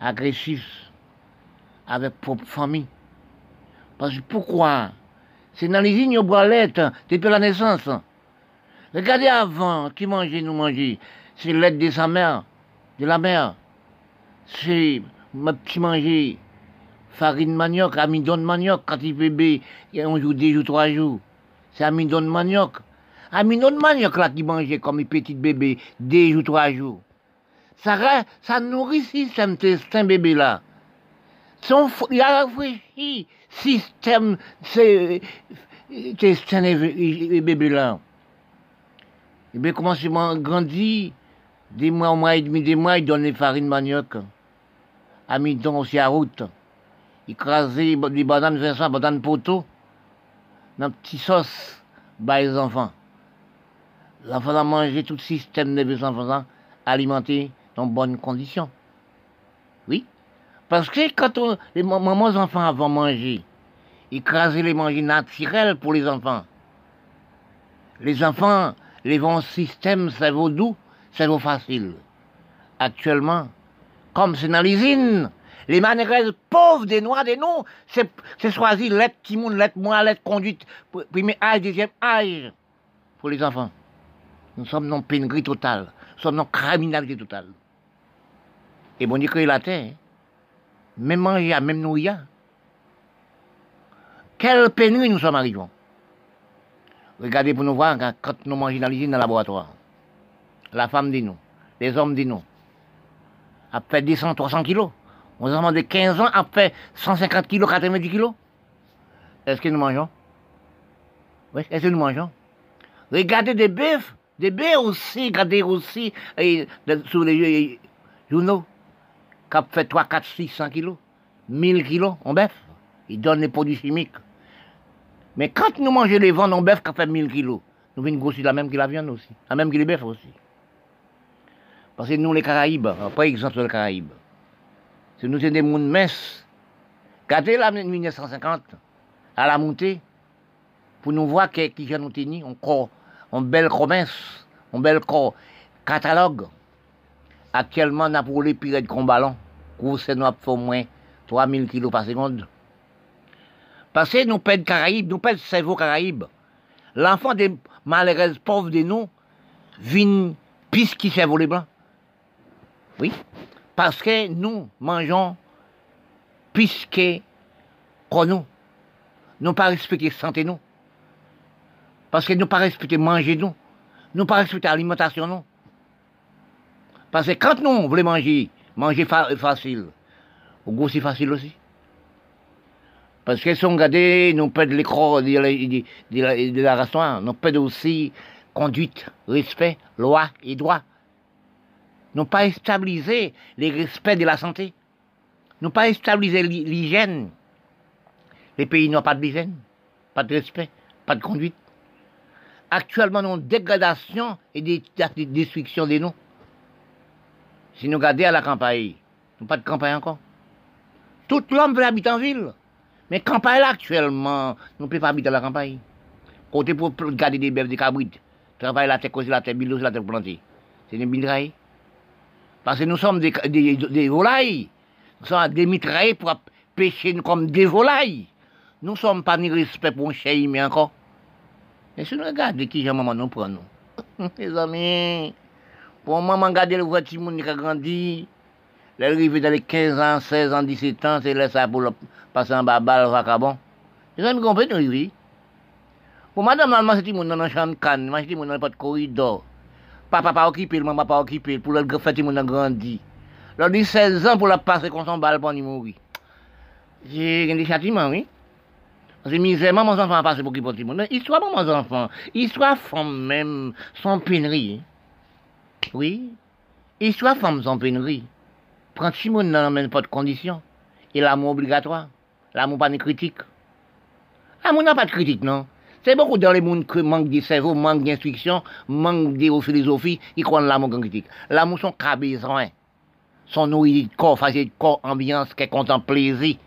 agressifs, avec propre famille. Parce que pourquoi? C'est dans les lignes aux depuis la naissance. Regardez avant, qui mangeait, nous mangeait. C'est l'aide de sa mère, de la mère. C'est ma petit manger? Farine manioc, amidon de manioc, quand il bébé, un jour, deux jours, trois jours. C'est amidon de manioc. Amidon de manioc là qui mangeait comme un petit bébé, deux jours, trois jours. Ça, ça nourrit ce bébé là. Il a réfléchi système, c'est, un bébé là. Et bien, comment c'est grandi, des mois, un mois et demi, des mois, il donne les farines manioc. Mi-temps aussi à route. Crasait des bananes, Vincent, bananes poteau, dans petit sauce, bah les enfants. L'enfant a mangé tout le système de enfants alimenté dans bonnes conditions. Oui. Parce que quand les mamans enfants avant manger, écraser les manger naturels pour les enfants. Les enfants, les bons systèmes, cerveau doux, cerveau facile. Actuellement, comme c'est dans l'usine, les manéraises pauvres des noirs des noms, c'est choisi l'être timoun, l'être moi, l'être conduite, premier âge, deuxième âge, pour les enfants. Nous sommes dans pénurie totale, nous sommes dans criminalité totale. Et bon, dit que la terre, même manger, même nourrir. Quelle pénurie nous sommes arrivés. Regardez pour nous voir quand nous mangeons dans l'usine, dans le laboratoire. La femme dit nous, les hommes dit nous. A fait 200, 300 kilos. On a de 15 ans, a fait 150 kilos, 90 kilos. Est-ce que nous mangeons? Oui, est-ce que nous mangeons? Regardez des bœufs, des bœufs aussi, regardez aussi et, sur les journaux qui fait 3, 4, 600 kilos, 1000 kilos en bœuf. Ils donnent les produits chimiques. Mais quand nous mangeons les ventes en bœuf qui fait 1000 kilos, nous venons grossir la même que la viande aussi, la même que les bœufs aussi. Parce que nous, les Caraïbes, par exemple les Caraïbes, c'est nous sommes des mondes minces. Regardez la 1950, à la montée, pour nous voir qui, qui nous tenir, encore, en belle promesse, en bel corps catalogue. Actuellement, on a pour les de ballon, course nous au moins 3000 kg par seconde. Parce que nous pèdons Caraïbes, nous pèdons cerveau Caraïbes. L'enfant des malheureuses pauvres de nous vient pis qui cerveau les blancs. Oui. Parce que nous mangeons puisque nous. Nous pas respecter santé nous. Parce que nous pas respecter manger nous. Nous pas respecter l'alimentation nous. Parce que quand nous voulons manger, manger facile, au goût c'est facile aussi. Parce que si on regarde, nous perdons l'écran de, de, de, la restaurant, nous perdons aussi conduite, respect, loi et droit. Nous pas stabiliser les respects de la santé. Nous pas stabiliser l'hygiène. Les pays n'ont pas d'hygiène, pas de respect, pas de conduite. Actuellement, nous avons dégradation et des, destruction des noms Si nous regardons à la campagne, nous pas de campagne encore. Tout l'homme veut habiter en ville. Mais campagne là actuellement, nous ne pouvons pas habiter à la campagne. Côté pour garder des bêtes, des cabrites, travailler la terre, causer la terre, bilos, la terre plantée. C'est des mitrailles. Parce que nous sommes des, des, des volailles. Nous sommes des mitrailles pour pêcher comme des volailles. Nous ne sommes pas ni respect pour un chien, mais encore. Mais si nous regardons qui maman nous prend nous. Les amis, pour maman garder le voiture qui a grandi, elle arrive dans les 15 ans, 16 ans, 17 ans, c'est là ça pour le passer en bas, balle, vacabon. Les amis comprennent, oui. Pour madame, c'est tout le monde dans la chambre de canne, c'est tout le monde dans le corridor. Papa pas occupé, maman pas occupé, pour le le monde grandi. Dit 16 ans pour la passer comme son balle pour mourir. J'ai des châtiments, oui. C'est misèrement, mon enfant a passé pour qui pour tout le monde. Histoire, mon femme même, sans pénurie. Oui. Histoire, femme, sans pénurie. Prends dans même pas de conditions. Et l'amour obligatoire. L'amour pas de critique. L'amour n'a pas de critique, non. C'est beaucoup dans les mondes qui manquent de cerveau, manquent d'instruction, manquent de philosophie, ils croient l'amour en critique. L'amour, son cas besoin. Son nourriture de corps, facile de corps, ambiance, qui est plaisir.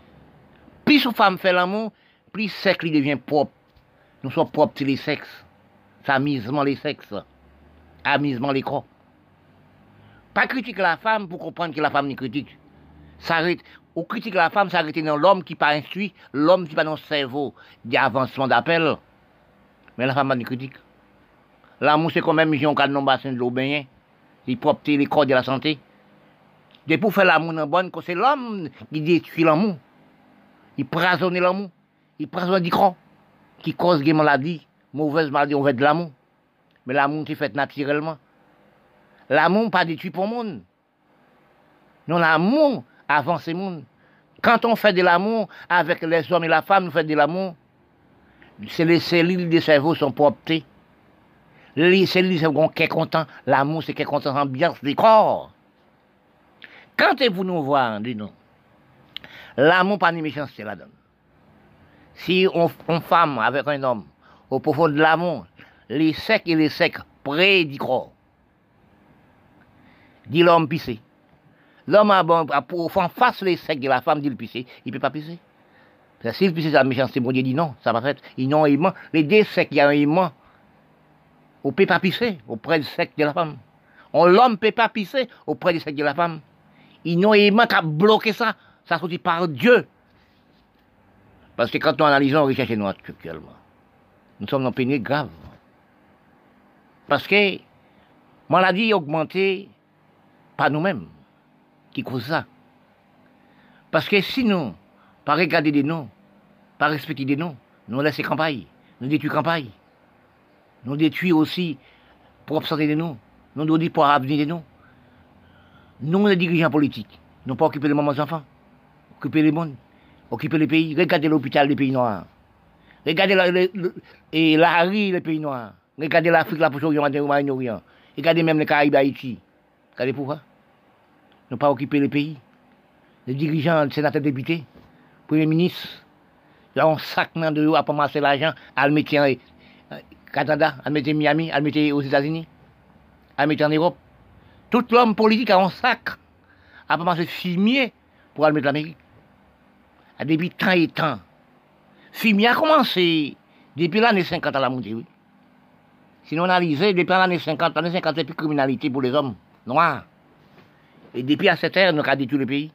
Plus une femme fait l'amour, plus le sexe devient propre. Nous sommes propres tous les sexes. C'est amusement les sexes. Amusement les corps. Pas critiquer la femme pour comprendre que la femme n'est critique. S'arrête. Ou critique la femme, s'arrête dans l'homme qui pas instruit, l'homme qui pas dans le cerveau d'avancement d'appel. Mais la femme pas de critique. L'amour, c'est quand même, un cas de bassin de l'eau baigné. Il propre les corps de la santé. De pour faire l'amour dans bonne, c'est l'homme qui détruit l'amour. Il prasonne l'amour. Il prasonne du corps. Qui cause des maladies, mauvaises maladies, on veut de l'amour. Mais l'amour, c'est fait naturellement. L'amour pas détruit pour le monde. Non, l'amour avance le monde. Quand on fait de l'amour avec les hommes et la femme, nous faisons de l'amour, les cellules du cerveau sont propres. Les cellules du cerveau sont contents. L'amour, c'est content, l'ambiance du corps. Quand vous nous voir, dis-nous, l'amour pas de méchanceté la donne. Si on, femme avec un homme, au profond de l'amour, les secs et les secs près du corps, dit l'homme pisser. L'homme a bon, face les secs de la femme, dit le pisser, il ne peut pas pisser. S'il pisse sa méchanceté, mon Dieu dit non, ça va être, ils n'ont aimant. Les deux secs, il y a un aimant. On peut pas pisser auprès du sec de la femme. On l'homme peut pas pisser auprès du sec de la femme. Ils n'ont aimant qu'à bloquer ça. Ça sortit par Dieu. Parce que quand nous analysons la richesse noire actuellement, nous sommes dans pénurie grave. Parce que maladie augmentée pas nous-mêmes qui cause ça. Parce que si nous, pas regarder des noms, pas respecter des noms, nous laissons campagne, nous détruisons campagne. Nous détruisons aussi pour santé de nous, nous nous disons pour l'avenir de nous. Nous, les dirigeants politiques, nous pas occuper les mamans enfants, occuper les mondes, occuper les pays, regardez l'hôpital des pays noirs. Regardez la, la rue des pays noirs. Regardez l'Afrique, la Proche-Orient, le Moyen-Orient. Regardez même les Caraïbes, Haïti. Regardez pourquoi? Ne pas occuper les pays. Les dirigeants, les sénateurs, députés, premiers ministres, là on sac de eux à ramasser l'argent, à le mettre en Canada, à le mettre Miami, à le mettre aux États-Unis, à le mettre en Europe. Tout l'homme politique a un sac à ramasser fumier pour aller mettre l'Amérique. Depuis temps et temps. Fumier a commencé depuis l'année 50 à la montée, oui. Si nous analysons, depuis l'année 50, l'année 50, c'est plus criminalité pour les hommes noirs. Et depuis à cette ère, nous avons détruit le pays.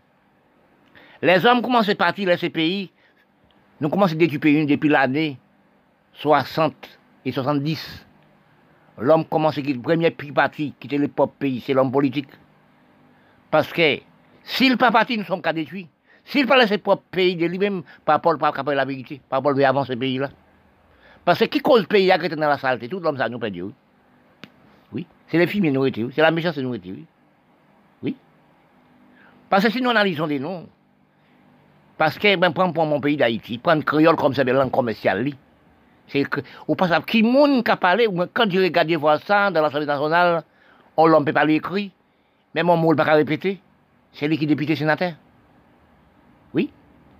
Les hommes commencent à partir de ces pays? Nous commençons à détruire pays depuis l'année 60 et 70. L'homme commence à quitter le premier pays parti, quitter le propre pays, c'est l'homme politique. Parce que s'il pas parti, nous sommes qu'à détruire. S'il pas laissé propre pays de lui-même, par rapport à la vérité, par rapport à avancer ce pays-là. Parce que qui cause le pays à dans la saleté? Tout l'homme ça nous perdu. Oui, oui. c'est les filles nourriture, c'est la méchance nourriture. Oui. oui. Parce que si nous analysons des noms, parce que, ben, prends pour mon pays d'Haïti, prendre créole comme ça, une langue commerciale, c'est que, au passage, qui monde qui a parlé, quand je regarde voir ça dans l'Assemblée nationale, on ne peut pas l'écrire, même on ne peut pas répéter, c'est lui qui est député sénateur. Oui.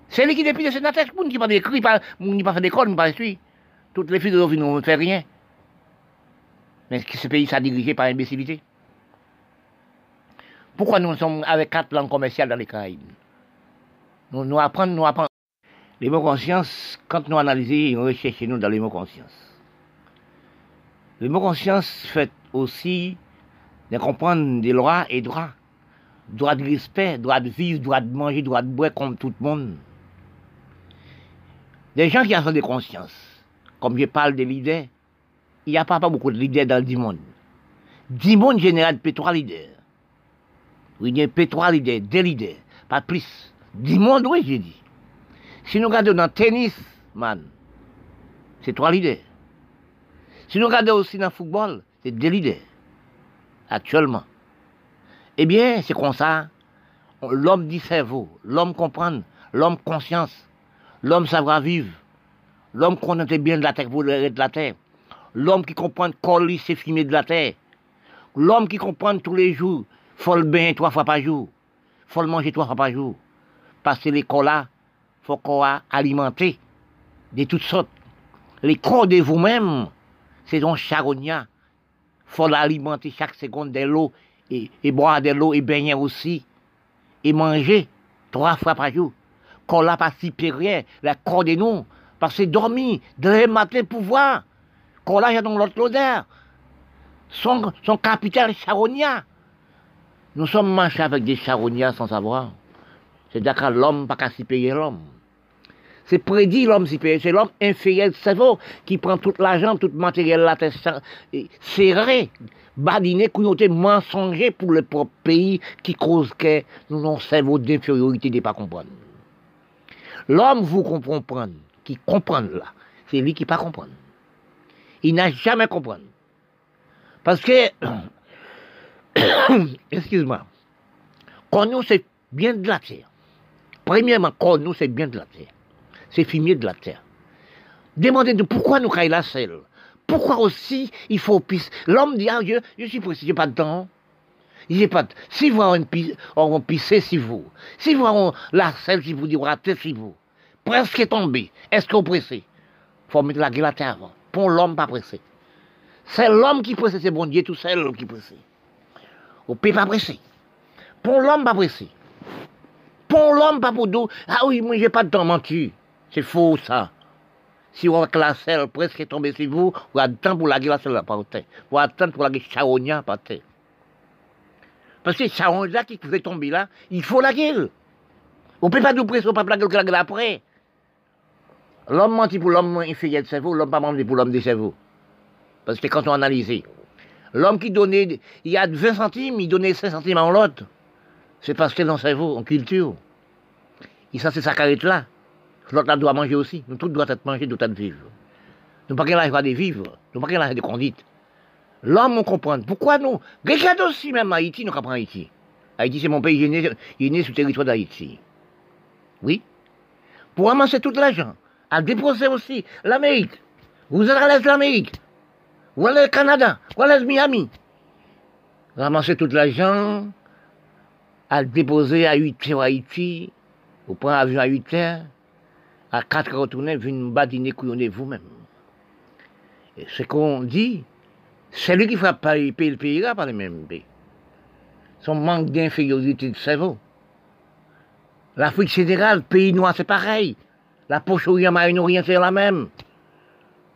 C'est lui qui est député sénateur, monde qui pas écrit, pas, qui pas fait d'école, pas suivre. Toutes les philosophies ne fait rien. Mais ce pays, ça dirigé par imbécilité. Pourquoi nous sommes avec quatre langues commerciales dans les Caraïbes? Nous, nous apprenons, nous apprenons. Les mots conscience, quand nous analysons, nous recherchons nous dans les mots fait aussi de comprendre des lois et droits. Droit de respect, droit de vivre, droit de manger, droit de boire comme tout le monde. Des gens qui ont des consciences, comme je parle des leaders, il n'y a pas, beaucoup de leaders dans le monde. 10 monde général de trois leaders. Oui, il y a trois leaders, des leaders, pas plus. 10 monde, oui, j'ai dit. Si nous regardons dans le tennis, man, c'est trois leaders. Si nous regardons aussi dans le football, c'est deux leaders, actuellement. Eh bien, c'est comme ça. L'homme dit cerveau, l'homme comprend, l'homme conscience, l'homme savoir vivre, l'homme connaît bien de la terre pour de la terre, l'homme qui comprend coller c'est filmer de la terre, l'homme qui comprend tous les jours, faut le bain trois fois par jour, faut le manger trois fois par jour. Parce que l'école là, faut qu'on alimenter de toutes sortes. Les corps de vous-même, c'est un charognat. faut l'alimenter chaque seconde de l'eau et, boire de l'eau et baigner aussi. Et manger trois fois par jour. Qu'on n'a pas rien, la corps de nous, parce que dormir, de matin pour voir. Qu'on a dans l'autre l'odeur. Son, son capital charognat. Nous sommes manchés avec des charognats sans savoir. C'est d'accord, l'homme pas qu'à s'y payer l'homme. C'est prédit l'homme s'y payer. C'est l'homme inférieur de cerveau qui prend toute l'argent, tout le matériel, la tête serré, badiné, couilloté, mensonger pour le propre pays qui cause que nous avons cerveau d'infériorité de ne pas comprendre. L'homme vous comprend, qui comprend là, c'est lui qui pas comprendre. Il n'a jamais compris. Parce que, excuse-moi, quand nous, c'est bien de la terre. Premièrement, quand nous, c'est bien de la terre. C'est fumier de la terre. Demandez de pourquoi nous caillons la selle. Pourquoi aussi il faut pisser L'homme dit, ah, je, je suis pressé, j'ai pas de temps. J'ai pas. Si vous avez on pisser, si vous. Si vous avez la selle qui vous dit, rater, si vous. Presque tombé. Est-ce que vous pressez faut mettre la gueule à terre avant. Pour l'homme pas pressé. C'est l'homme qui presse, c'est bon Dieu tout seul qui presse. On peut pas presser. Pour l'homme, pas pressé. L'homme, pas pour nous. Ah oui, moi, j'ai pas de temps mentir. C'est faux, ça. Si vous avez la selle presque tombée sur vous, vous attendez pour la la selle par terre. Vous attendez pour la charogne par terre. Parce que charogne là qui pouvait tomber là, il faut la gueule. On peut pas nous presser, on ne peut pas la gueule après. L'homme mentit pour l'homme inférieur de cerveau, l'homme pas menti pour l'homme de cerveau. Parce que quand on analyse, l'homme qui donnait, il y a 20 centimes, il donnait 5 centimes à l'autre. C'est parce que dans le cerveau, en culture, il ça c'est sa carette là. L'autre doit manger aussi. Nous tous doit être mangé, doit être vivre. Nous pas l'argent de vivre, nous pas l'argent de conduite. L'homme, on comprend. Pourquoi nous? Regarde aussi même Haïti, nous comprenons Haïti. Haïti, c'est mon pays, il est né, né sur le territoire d'Haïti. Oui? Pour ramasser tout l'argent, à déposer aussi l'Amérique. Vous êtes à de l'Amérique. Vous allez au Canada. Vous allez Miami. Ramasser tout l'argent, à déposer à 8 heures à Haïti. Vous prenez avion à 8 heures à quatre retourner, une badiner couillonner vous-même. Et ce qu'on dit, c'est lui qui fera payer le pays là par les mêmes pays. Son manque d'infériorité de cerveau. L'Afrique fédérale, pays noir, c'est pareil. La poche orient rien c'est la même.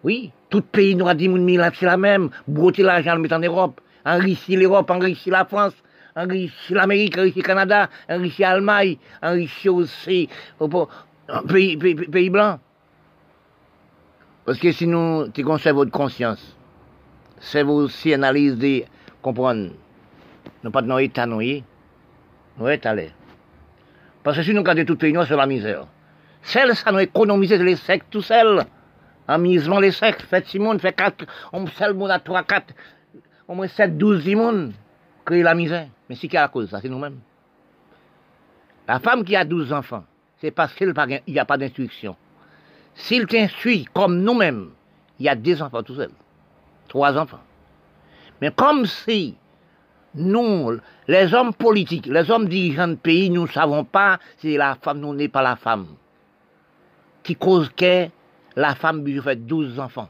Oui, tout pays noir, 10 000 c'est la même. Broter l'argent, le en Europe. Enrichir l'Europe, enrichir la France, enrichir l'Amérique, enrichir le Canada, enrichir l'Allemagne, enrichir aussi pays, pays, blanc. Parce que sinon, tu conserves votre conscience. C'est aussi analyser, comprendre. Nous pas dans l'état noyé. Nous allés. Parce que si nous regardons tout pays noir, c'est la misère. Celle, ça nous économiser les secs tout seul. Amusement les secs, fait six monde, fait quatre, on seul monde à trois, quatre, au moins sept, douze, dix monde, créer la misère. Mais c'est qui a la cause, ça, c'est nous-mêmes. La femme qui a douze enfants, c'est parce qu'il n'y a pas d'instruction. S'il t'instruit comme nous-mêmes, il y a des enfants tout seuls, trois enfants. Mais comme si nous, les hommes politiques, les hommes dirigeants de pays, nous ne savons pas si la femme, nous n'est pas la femme, qui cause que la femme lui fait 12 enfants.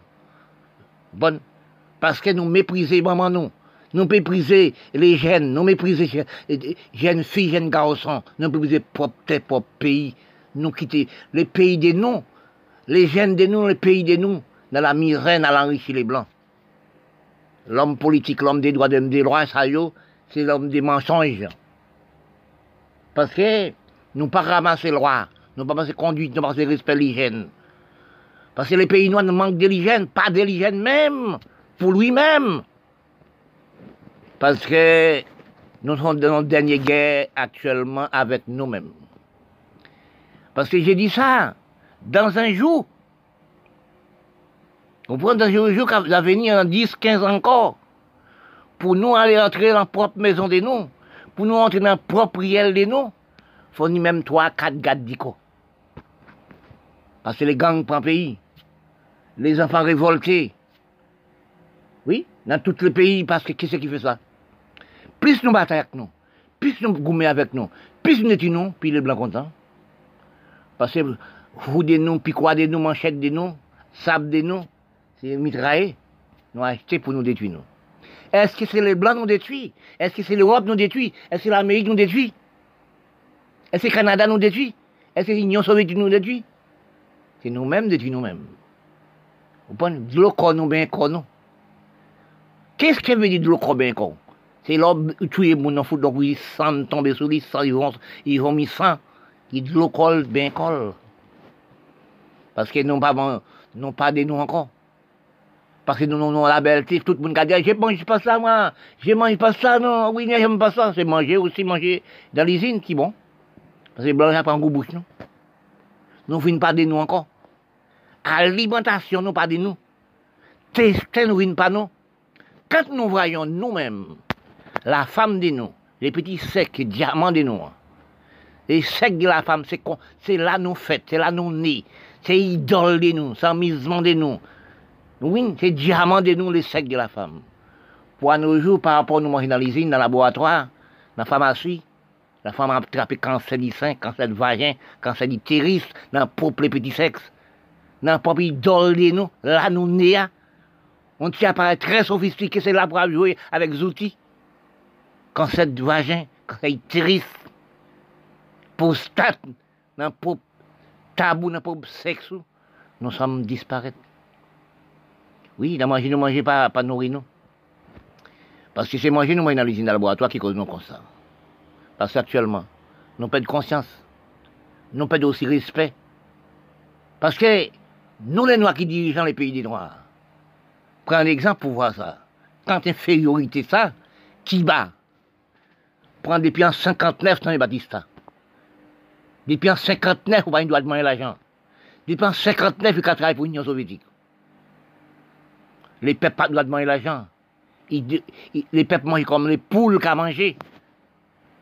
Bon, parce que nous méprisons vraiment nous. Nous mépriser les jeunes, nous mépriser les jeunes filles, jeunes garçons, nous mépriser propre terre, propre pays. Nous quitter les pays des noms, les jeunes des noms, les pays des noms, dans la misère, dans l'enrichir les blancs. L'homme politique, l'homme des droits, des droits, c'est l'homme des mensonges. Parce que nous pas ramasser loi, nous pas ramasser conduite, nous pas ramasser respect l'hygiène. Parce que les pays noirs ne manquent d'hygiène, pas d'hygiène même, pour lui-même. Parce que nous sommes dans une dernière guerre actuellement avec nous-mêmes. Parce que j'ai dit ça, dans un jour, vous prenez dans un jour qui va venir en 10, 15 encore, pour nous aller entrer dans la propre maison de nous, pour nous entrer dans la propre riel de nous, il faut ni même 3, 4 gars d'ICO. Parce que les gangs prennent pays. Les enfants révoltés. Oui, dans tous les pays, parce que qui c'est qui fait ça? Plus nous battons avec nous, plus nous goumons avec nous, plus nous nous, puis les blancs contents. Parce que vous de nous, puis quoi de nous, manchette de nous, sable de nous, c'est mitraillé. Nous acheté pour nous détruire. Est-ce que c'est les blancs nous détruit? Est-ce que c'est l'Europe nous détruit? Est-ce que l'Amérique nous détruit? Est-ce que le Canada nous détruit? Est-ce que l'Union soviétique nous détruit? C'est nous-mêmes détruit nous-mêmes. Vous prenez de l'eau nous bien nous. Qu'est-ce que veut dire de l'eau bien C'est l'homme tuer mon enfant donc ils sans tomber sur lui, ils vont ils vont mis sang. Il de l'eau bien col. Parce que nous pas non pas de nous encore. Parce que nous avons la belleté, tout le monde a dit, je mange pas ça, moi. Je mange pas ça, non. Oui, j'aime pas ça. C'est manger aussi, manger dans l'usine qui bon. Parce que blanc, pas un goût bouche, non. Nous ne pas de nous encore. Alimentation, nous pas de nous. Tester, nous ne pas nous. Quand nous voyons nous-mêmes, la femme de nous, les petits secs, diamants de nous, les secs de la femme, c'est là nous fêtes, c'est là nous nés, c'est idole de nous, c'est amusement de nous. Oui, c'est diamant de nous, les secs de la femme. Pour nos jours, par rapport à nous manger dans l'usine, dans le laboratoire, dans la pharmacie, la femme a attrapé cancer du sein, cancer du vagin, cancer d'utérus, dans le propre petit sexe, dans le propre idole de nous, là nous néa. Hein. On tient apparaît très sophistiqué, c'est là pour jouer avec des outils. Cancer du vagin, cancer d'utérus, prostate, dans le tabou, dans le sexe, nous sommes disparus. Oui, la manger, nous manger pas, pas nourrir. Parce que c'est manger, nous manger dans l'usine de laboratoire qui cause nous comme ça. Parce qu'actuellement, nous pas de conscience. Nous pas aussi respect. Parce que nous, les Noirs qui dirigeons les pays des Noirs, prenons l'exemple pour voir ça. Quand infériorité ça, qui bat Prends depuis en 59 dans les Batista. Depuis en 59, on va doit demander l'argent. Depuis en 59, il a travaillé pour l'Union soviétique. Les peuples doivent demander l'argent. les peuples mangent comme les poules qu'à manger.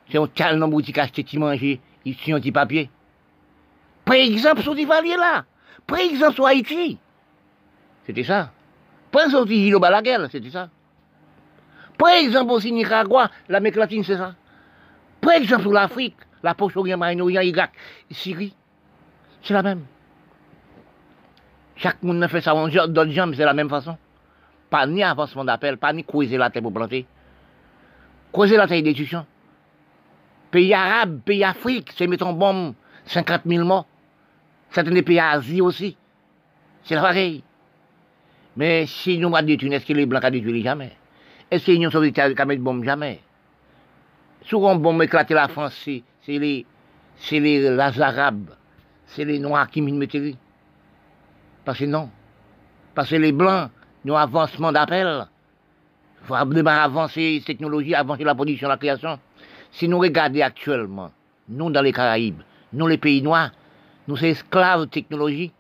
C'est un tel nombre de acheter qui manger, ici un petit papier. Par exemple, sur des valiers là. Par exemple, sur Haïti. C'était ça. Par exemple, sur Gilo Balaguer, c'était ça. Par exemple, aussi Nicaragua, la latine, c'est ça. Par exemple, sur l'Afrique, la poche orient moyen Irak, Syrie, c'est la même. Chaque monde fait ça, d'autres mais c'est la même façon pas ni avancement d'appel, pas ni creuser la terre pour planter. Creuser la terre d'étudiants. Pays arabes, pays Afrique, c'est mettons bombe 50 000 morts. Certains pays Asie aussi. C'est pareil. Mais si nous avons détruit, est-ce que les Blancs jamais Est-ce que l'Union soviétique a mis bombe jamais? Souvent, bombe éclater la France, c'est les, c'est les, Arabes, c'est les Noirs qui mettent Parce que non. Parce que les Blancs, nous avancement d'appel. Il faut avancer la technologie, avancer la production, la création. Si nous regardons actuellement, nous dans les Caraïbes, nous les pays noirs, nous sommes esclaves de technologie.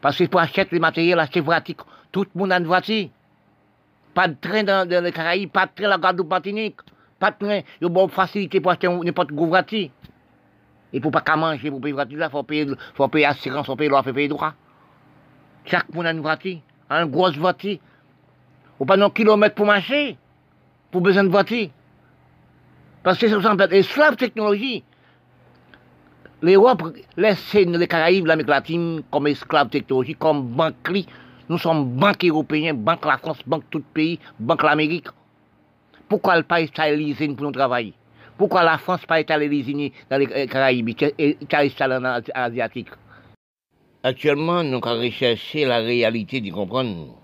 Parce que pour acheter les matériels, acheter pratique, tout le monde a une voiture. Pas de train dans, les Caraïbes, pas de train dans la gare de Martinique, pas de train. Il y a bonne facilité pour acheter n'importe voiture. Et pour pas qu'à manger, pour payer voiture, il faut payer, faut payer assurance, faut payer loi, faut payer droit. Chaque monde a une voiture une grosse voiture. Ou pas un kilomètre pour marcher, pour besoin de voiture. Parce que c'est être esclave technologie. L'Europe laisse les Caraïbes, l'Amérique latine comme esclave technologie, comme banque. Nous sommes banque européenne, banque la France, banque tout pays, banque l'Amérique. Pourquoi le pas installé l'usine pour nous travailler? Pourquoi la France pas installé l'usine dans les Caraïbes et installé en Asiatique? Actuellement, nous avons recherché la réalité de comprendre.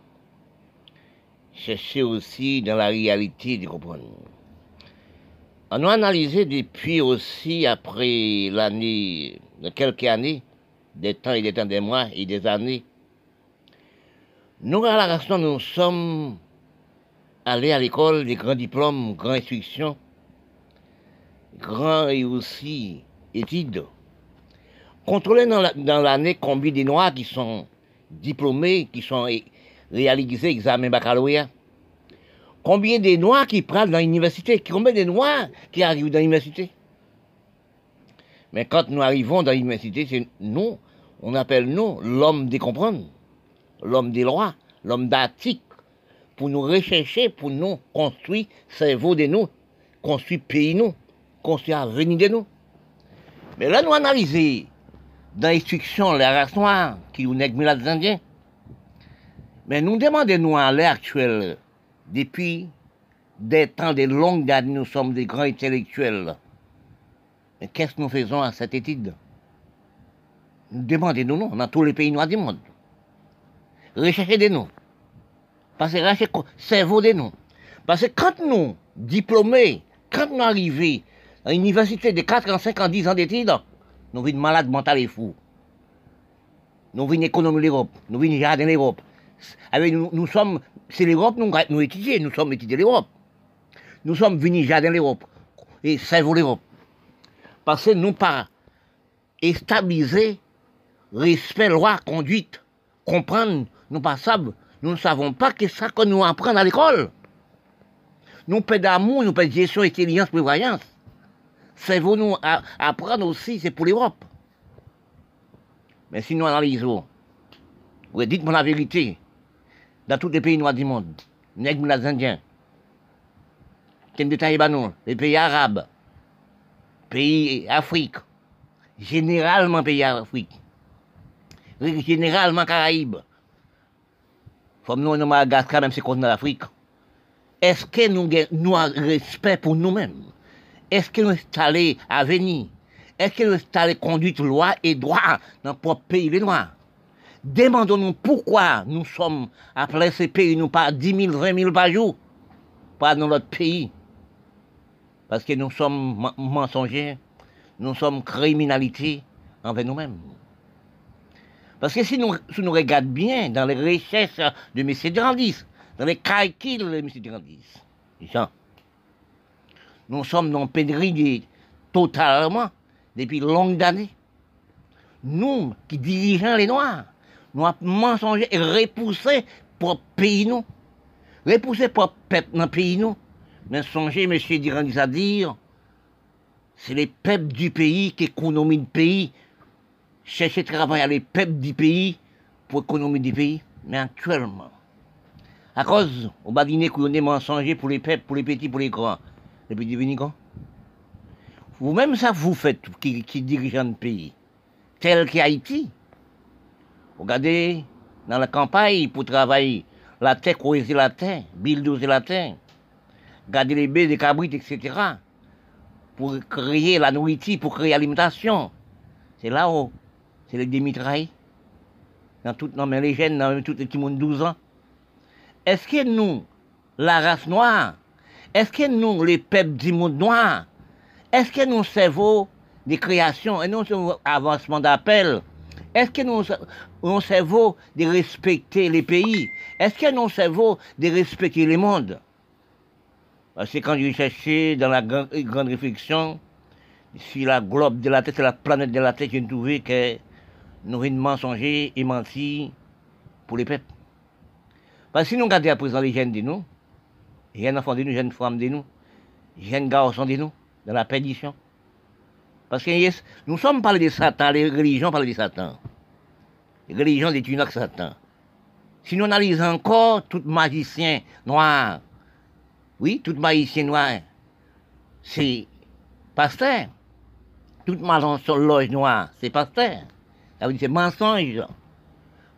Chercher aussi dans la réalité de comprendre. On a analysé depuis aussi, après l'année, quelques années, des temps et des temps, des mois et des années, nous, à la raison, nous sommes allés à l'école, des grands diplômes, grandes instructions, grands et aussi études. Contrôler dans l'année combien de Noirs qui sont diplômés, qui sont réalisés examen baccalauréat? Combien de Noirs qui prennent dans l'université, combien de Noirs qui arrivent dans l'université? Mais quand nous arrivons dans l'université, c'est nous, on appelle nous l'homme des comprendre, l'homme des lois, l'homme d'article, pour nous rechercher, pour nous construire cerveau de nous, construire pays nous, construire l'avenir de nous. Mais là, nous analysons dans l'instruction la race noire qui nous nègre les Indiens. Mais nous demandons-nous à l'heure actuelle, depuis des temps, des longues années, nous sommes des grands intellectuels. Mais qu'est-ce que nous faisons à cette étude? Nous demandons-nous, dans tous les pays noirs du monde. Recherchez des nous. Parce que recherchez cerveau de nous. Parce que quand nous, diplômés, quand nous arrivons à l'université de 4 ans, 5 ans, 10 ans d'études, nous venons malades mentales et fous. Nous venons économiser l'Europe. Nous venons jardin l'Europe. Nous, nous sommes, c'est l'Europe, nous, nous étudions, nous sommes étudiés l'Europe. Nous sommes venus jardin l'Europe. Et cerveau l'Europe. Parce que nous pas stabiliser respect, loi, conduite, comprendre, nous pas savons, nous ne savons pas que ça que nous apprenons à l'école. Nous pas d'amour, nous de gestion, intelligence, prévoyance. C'est vous nous apprendre aussi, c'est pour l'Europe. Mais si nous analysons, vous dites-moi la vérité, dans tous les pays noirs du monde, les Indiens, les pays arabes, pays Afrique, généralement pays Afrique, généralement Caraïbes, comme nous, nous Madagascar, même si c'est contre l'Afrique, est-ce que nous avons respect est-ce que nous installons à venir Est-ce que nous installons conduite loi et droit notre propre pays, les Noirs? Demandons-nous pourquoi nous sommes appelés ces pays, nous pas 10 000, 20 000 par jour, pas dans notre pays? Parce que nous sommes mensongers, nous sommes criminalité envers nous-mêmes. Parce que si nous, nous regardons bien dans les recherches de M. Durandis, dans les calculs de M. Durandis, nous sommes dans pénurie totalement depuis longues années. Nous, qui dirigeons les Noirs, nous avons mensongé et repoussé pour pays nous. Repoussé pour peuple dans pays nous. Mais songez, M. Dirandis, à dire, c'est les peuples du pays qui économisent le pays. Chercher travail à les peuples du pays pour économiser du pays. Mais actuellement, à cause, on va dîner qu'on est mensonger pour les peuples, pour les petits, pour les grands depuis Vous-même, ça vous faites, qui, qui dirige un pays, tel qu'Haïti. Regardez, dans la campagne, pour travailler la terre, creuser la terre, bulldozer la terre, garder les baies, les cabrites, etc. Pour créer la nourriture, pour créer l'alimentation. C'est là où, c'est les démitrailles. Dans toutes non, les jeunes, dans tout les petits monde 12 ans. Est-ce que nous, la race noire, est-ce que nous, les peuples du monde noir, est-ce que nous servons des créations et nous avancement d'appel Est-ce que nous, nous servons de respecter les pays Est-ce que nous servons de respecter le monde Parce que quand je cherchais dans la grande, réflexion, sur la globe de la sur la planète de la Terre, j'ai trouvé que nous venons mensonger et mentir pour les peuples. Parce que si nous regardons à présent les jeunes de nous, Jeunes enfants de nous, jeunes femmes de nous, jeunes garçons de nous, dans la perdition. Parce que nous sommes parlés de Satan, les religions parlent de Satan. Les religions d'étudiants que Satan. Si nous analysons encore, tout magicien noir, oui, tout magicien noir, c'est pasteur. Tout sur loge noire, c'est pasteur. Ça veut dire c'est mensonge.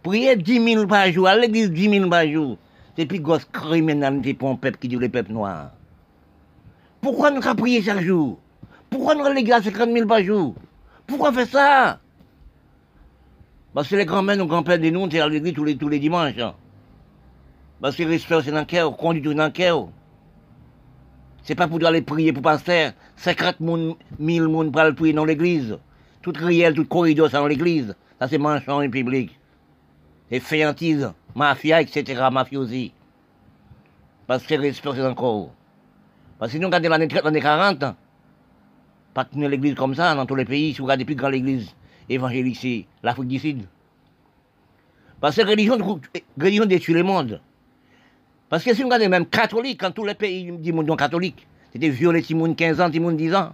Priez 10 000 par jour, à l'église 10 000 par jour, c'est plus grosse criminalité pour un peuple qui dit le peuple noir. Pourquoi nous avons prié chaque jour? Pourquoi nous l'église à 50 000 par jour? Pourquoi faire ça? Parce que les grands-mères, nos grands-pères de nous, c'est à l'église tous les, les dimanches. Parce que le respect, c'est dans le cœur, conduit tout dans le cœur. C'est pas pour aller prier pour pasteur. 50 000 personnes pour aller prier dans l'église. Toute riel, tout corridor, c'est dans l'église. Ça, c'est manchant en public. C'est féantise, mafia, etc., mafiosi. Parce que c'est encore. Parce que si nous regardons l'année 30, l'année 40, pas tenir l'église comme ça dans tous les pays. Si vous regardez plus grand l'église évangélique, c'est l'Afrique du Sud. Parce que la religion, religion détruit le monde. Parce que si vous regardez même catholique, quand tous les pays du monde sont catholiques, c'était violer tout le monde 15 ans, tout monde 10 ans.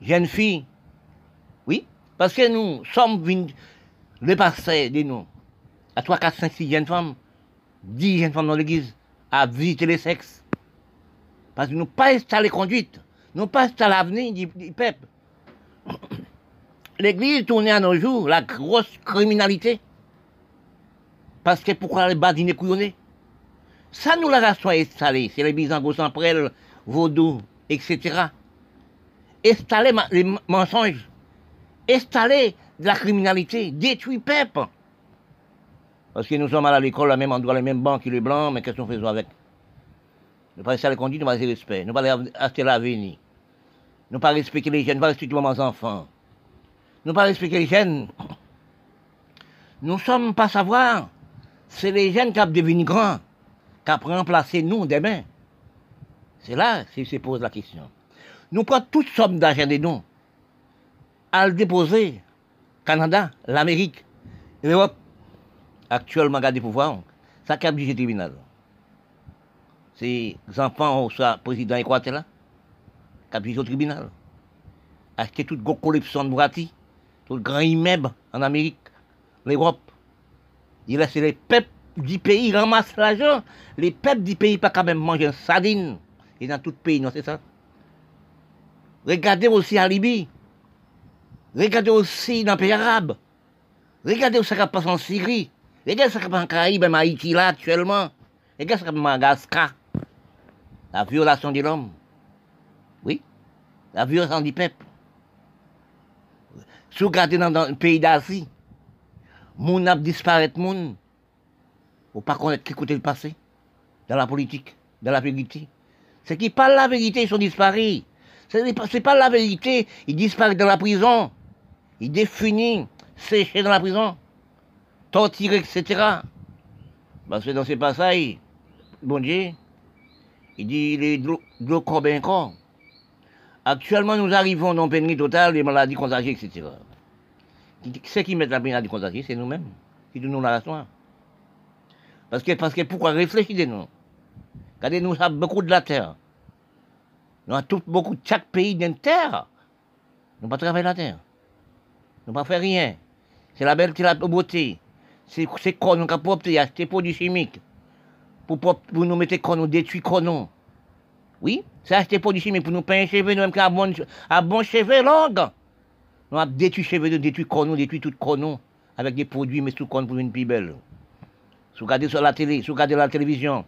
Jeune fille. Parce que nous sommes venus, le passé de nous, à 3, 4, 5, 6 jeunes femmes, 10 jeunes femmes dans l'église, à visiter les sexes. Parce que nous pas installé conduite, nous pas installé l'avenir du, du peuple. L'église tournait à nos jours, la grosse criminalité. Parce que pourquoi les badines couillonnés Ça, nous la raison installée. C'est les bisangos sans prêle, vaudou, etc. Installer les mensonges. Installer de la criminalité. Détruire peuple. Parce que nous sommes à l'école, à même endroit, les mêmes bancs que les blancs, mais qu'est-ce qu'on fait avec? Nous pas à la conduite, nous pas rester respect. Nous pas rester l'avenir. Nous pas respecter les jeunes, nous pas respecter les enfants. Nous pas respecter les jeunes. Nous sommes pas savoir. C'est les jeunes qui ont devenu grands, qui ont remplacé nous demain. C'est là que se pose la question. Nous prenons toute somme d'argent de nous à le déposer. Canada, l'Amérique, l'Europe, actuellement, garder pouvoir, ça qui a budget tribunal. C'est les enfants, ou soit président Équateur là, qui a budget au tribunal. Acheter toute grosse collection de Bugatti, tout grand immeuble en Amérique, l'Europe. Il laisse les peuples du pays ramassent l'argent. Les peuples du pays pas quand même manger une sardine. Et dans tout le pays, non, c'est ça. Regardez aussi en Libye. Regardez aussi dans les pays arabes. Regardez ce qui passe en Syrie. Regardez ce qui passe en Caraïbes, en Haïti là actuellement. Regardez ce qui passe en Madagascar. La violation de l'homme. Oui. La violation du peuple. Si vous regardez dans, dans le pays d'Asie, moun a disparaît moun. Ou pas connaître qui côté le passé. Dans la politique, dans la vérité. C'est qui parlent la vérité, ils sont disparus. Ce n'est pas la vérité, ils disparaissent dans la prison. Ils définissent, séchés dans la prison. Torturés, etc. Parce que dans ces passages, bon Dieu, il dit les de l'eau corps ben corps. Actuellement, nous arrivons dans une pénurie totale des maladies contagieuses, etc. Ceux qui mettent la maladie contagieuse, c'est nous-mêmes. Qui nous la raison. Parce que, parce que pourquoi? Réfléchissez-nous Regardez, nous avons beaucoup de la terre. Nous avons tout, beaucoup de chaque pays d'une terre. Nous pas travailler la terre. Nous pas faire rien. C'est la belle, c'est la beauté. C'est quoi nous avons opté acheter des produits chimiques. Pour, pour, pour nous mettre qu'on nous détruire qu'on nous. Oui, c'est acheter produits chimiques pour nous peindre cheveux, nous même qu'à bon, à bon cheveux longs. Nous avons détruit cheveux, nous détruit qu'on nous, détruit tout nous. Avec des produits, mais tout qu'on pour une plus belle. Si vous regardez sur la télé, si vous regardez la télévision,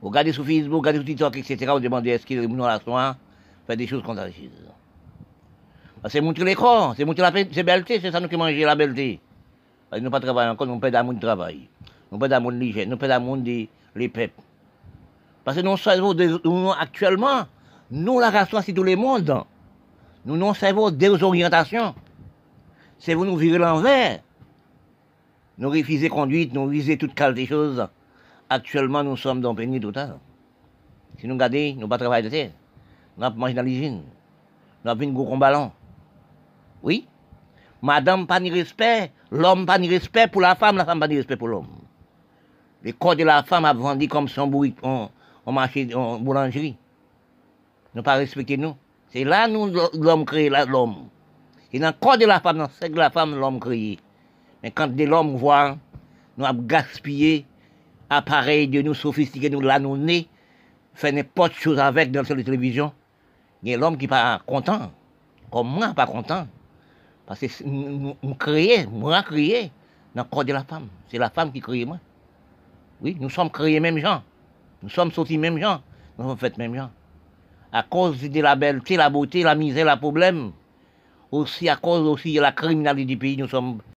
vous regardez sur Facebook, vous regardez sur TikTok, etc., vous demandez est-ce qu'il nous la soin, faire des choses. Parce que C'est montrer l'écran, c'est montrer la c'est belleté, c'est ça nous qui mangeons la belleté. Que nous pas travailler encore, nous d'amour de travail. Nous de l'hygiène, nous d'amour des les peuples. Parce que nous savons actuellement, nous la race c'est tout le monde. Nous nous savons des orientations. C'est vous nous virer l'envers. Nous refuser conduite, nous refuser toute qualité choses. Actuellement, nous sommes dans le pénurie totale. Si nous regardons, nous pas travailler de terre. Nous avons mangé dans l'usine. Nous avons une gros ballon. Oui. Madame, pas ni respect. L'homme, pas ni respect pour la femme. La femme, pas ni respect pour l'homme. Le corps de la femme a vendu comme son bourri en, en en boulangerie. Nous pas respecter nous. C'est là nous l'homme créé l'homme. C'est dans le corps de la femme, dans le de la femme, l'homme créé. Mais quand de l'homme voit, nous avons gaspillé appareil de nous sophistiqués, nous là nous nés, fait n'importe chose avec dans la télévision. Il y a l'homme qui pas content. Comme moi, pas content. Parce que nous, créons, moi créé dans le corps de la femme. C'est la femme qui crée moi. Oui, nous sommes créés même gens. Nous sommes sortis même gens. Nous sommes faits même gens. à cause de la belleté, la beauté, la misère, le problème, aussi à cause aussi de la criminalité du pays, nous sommes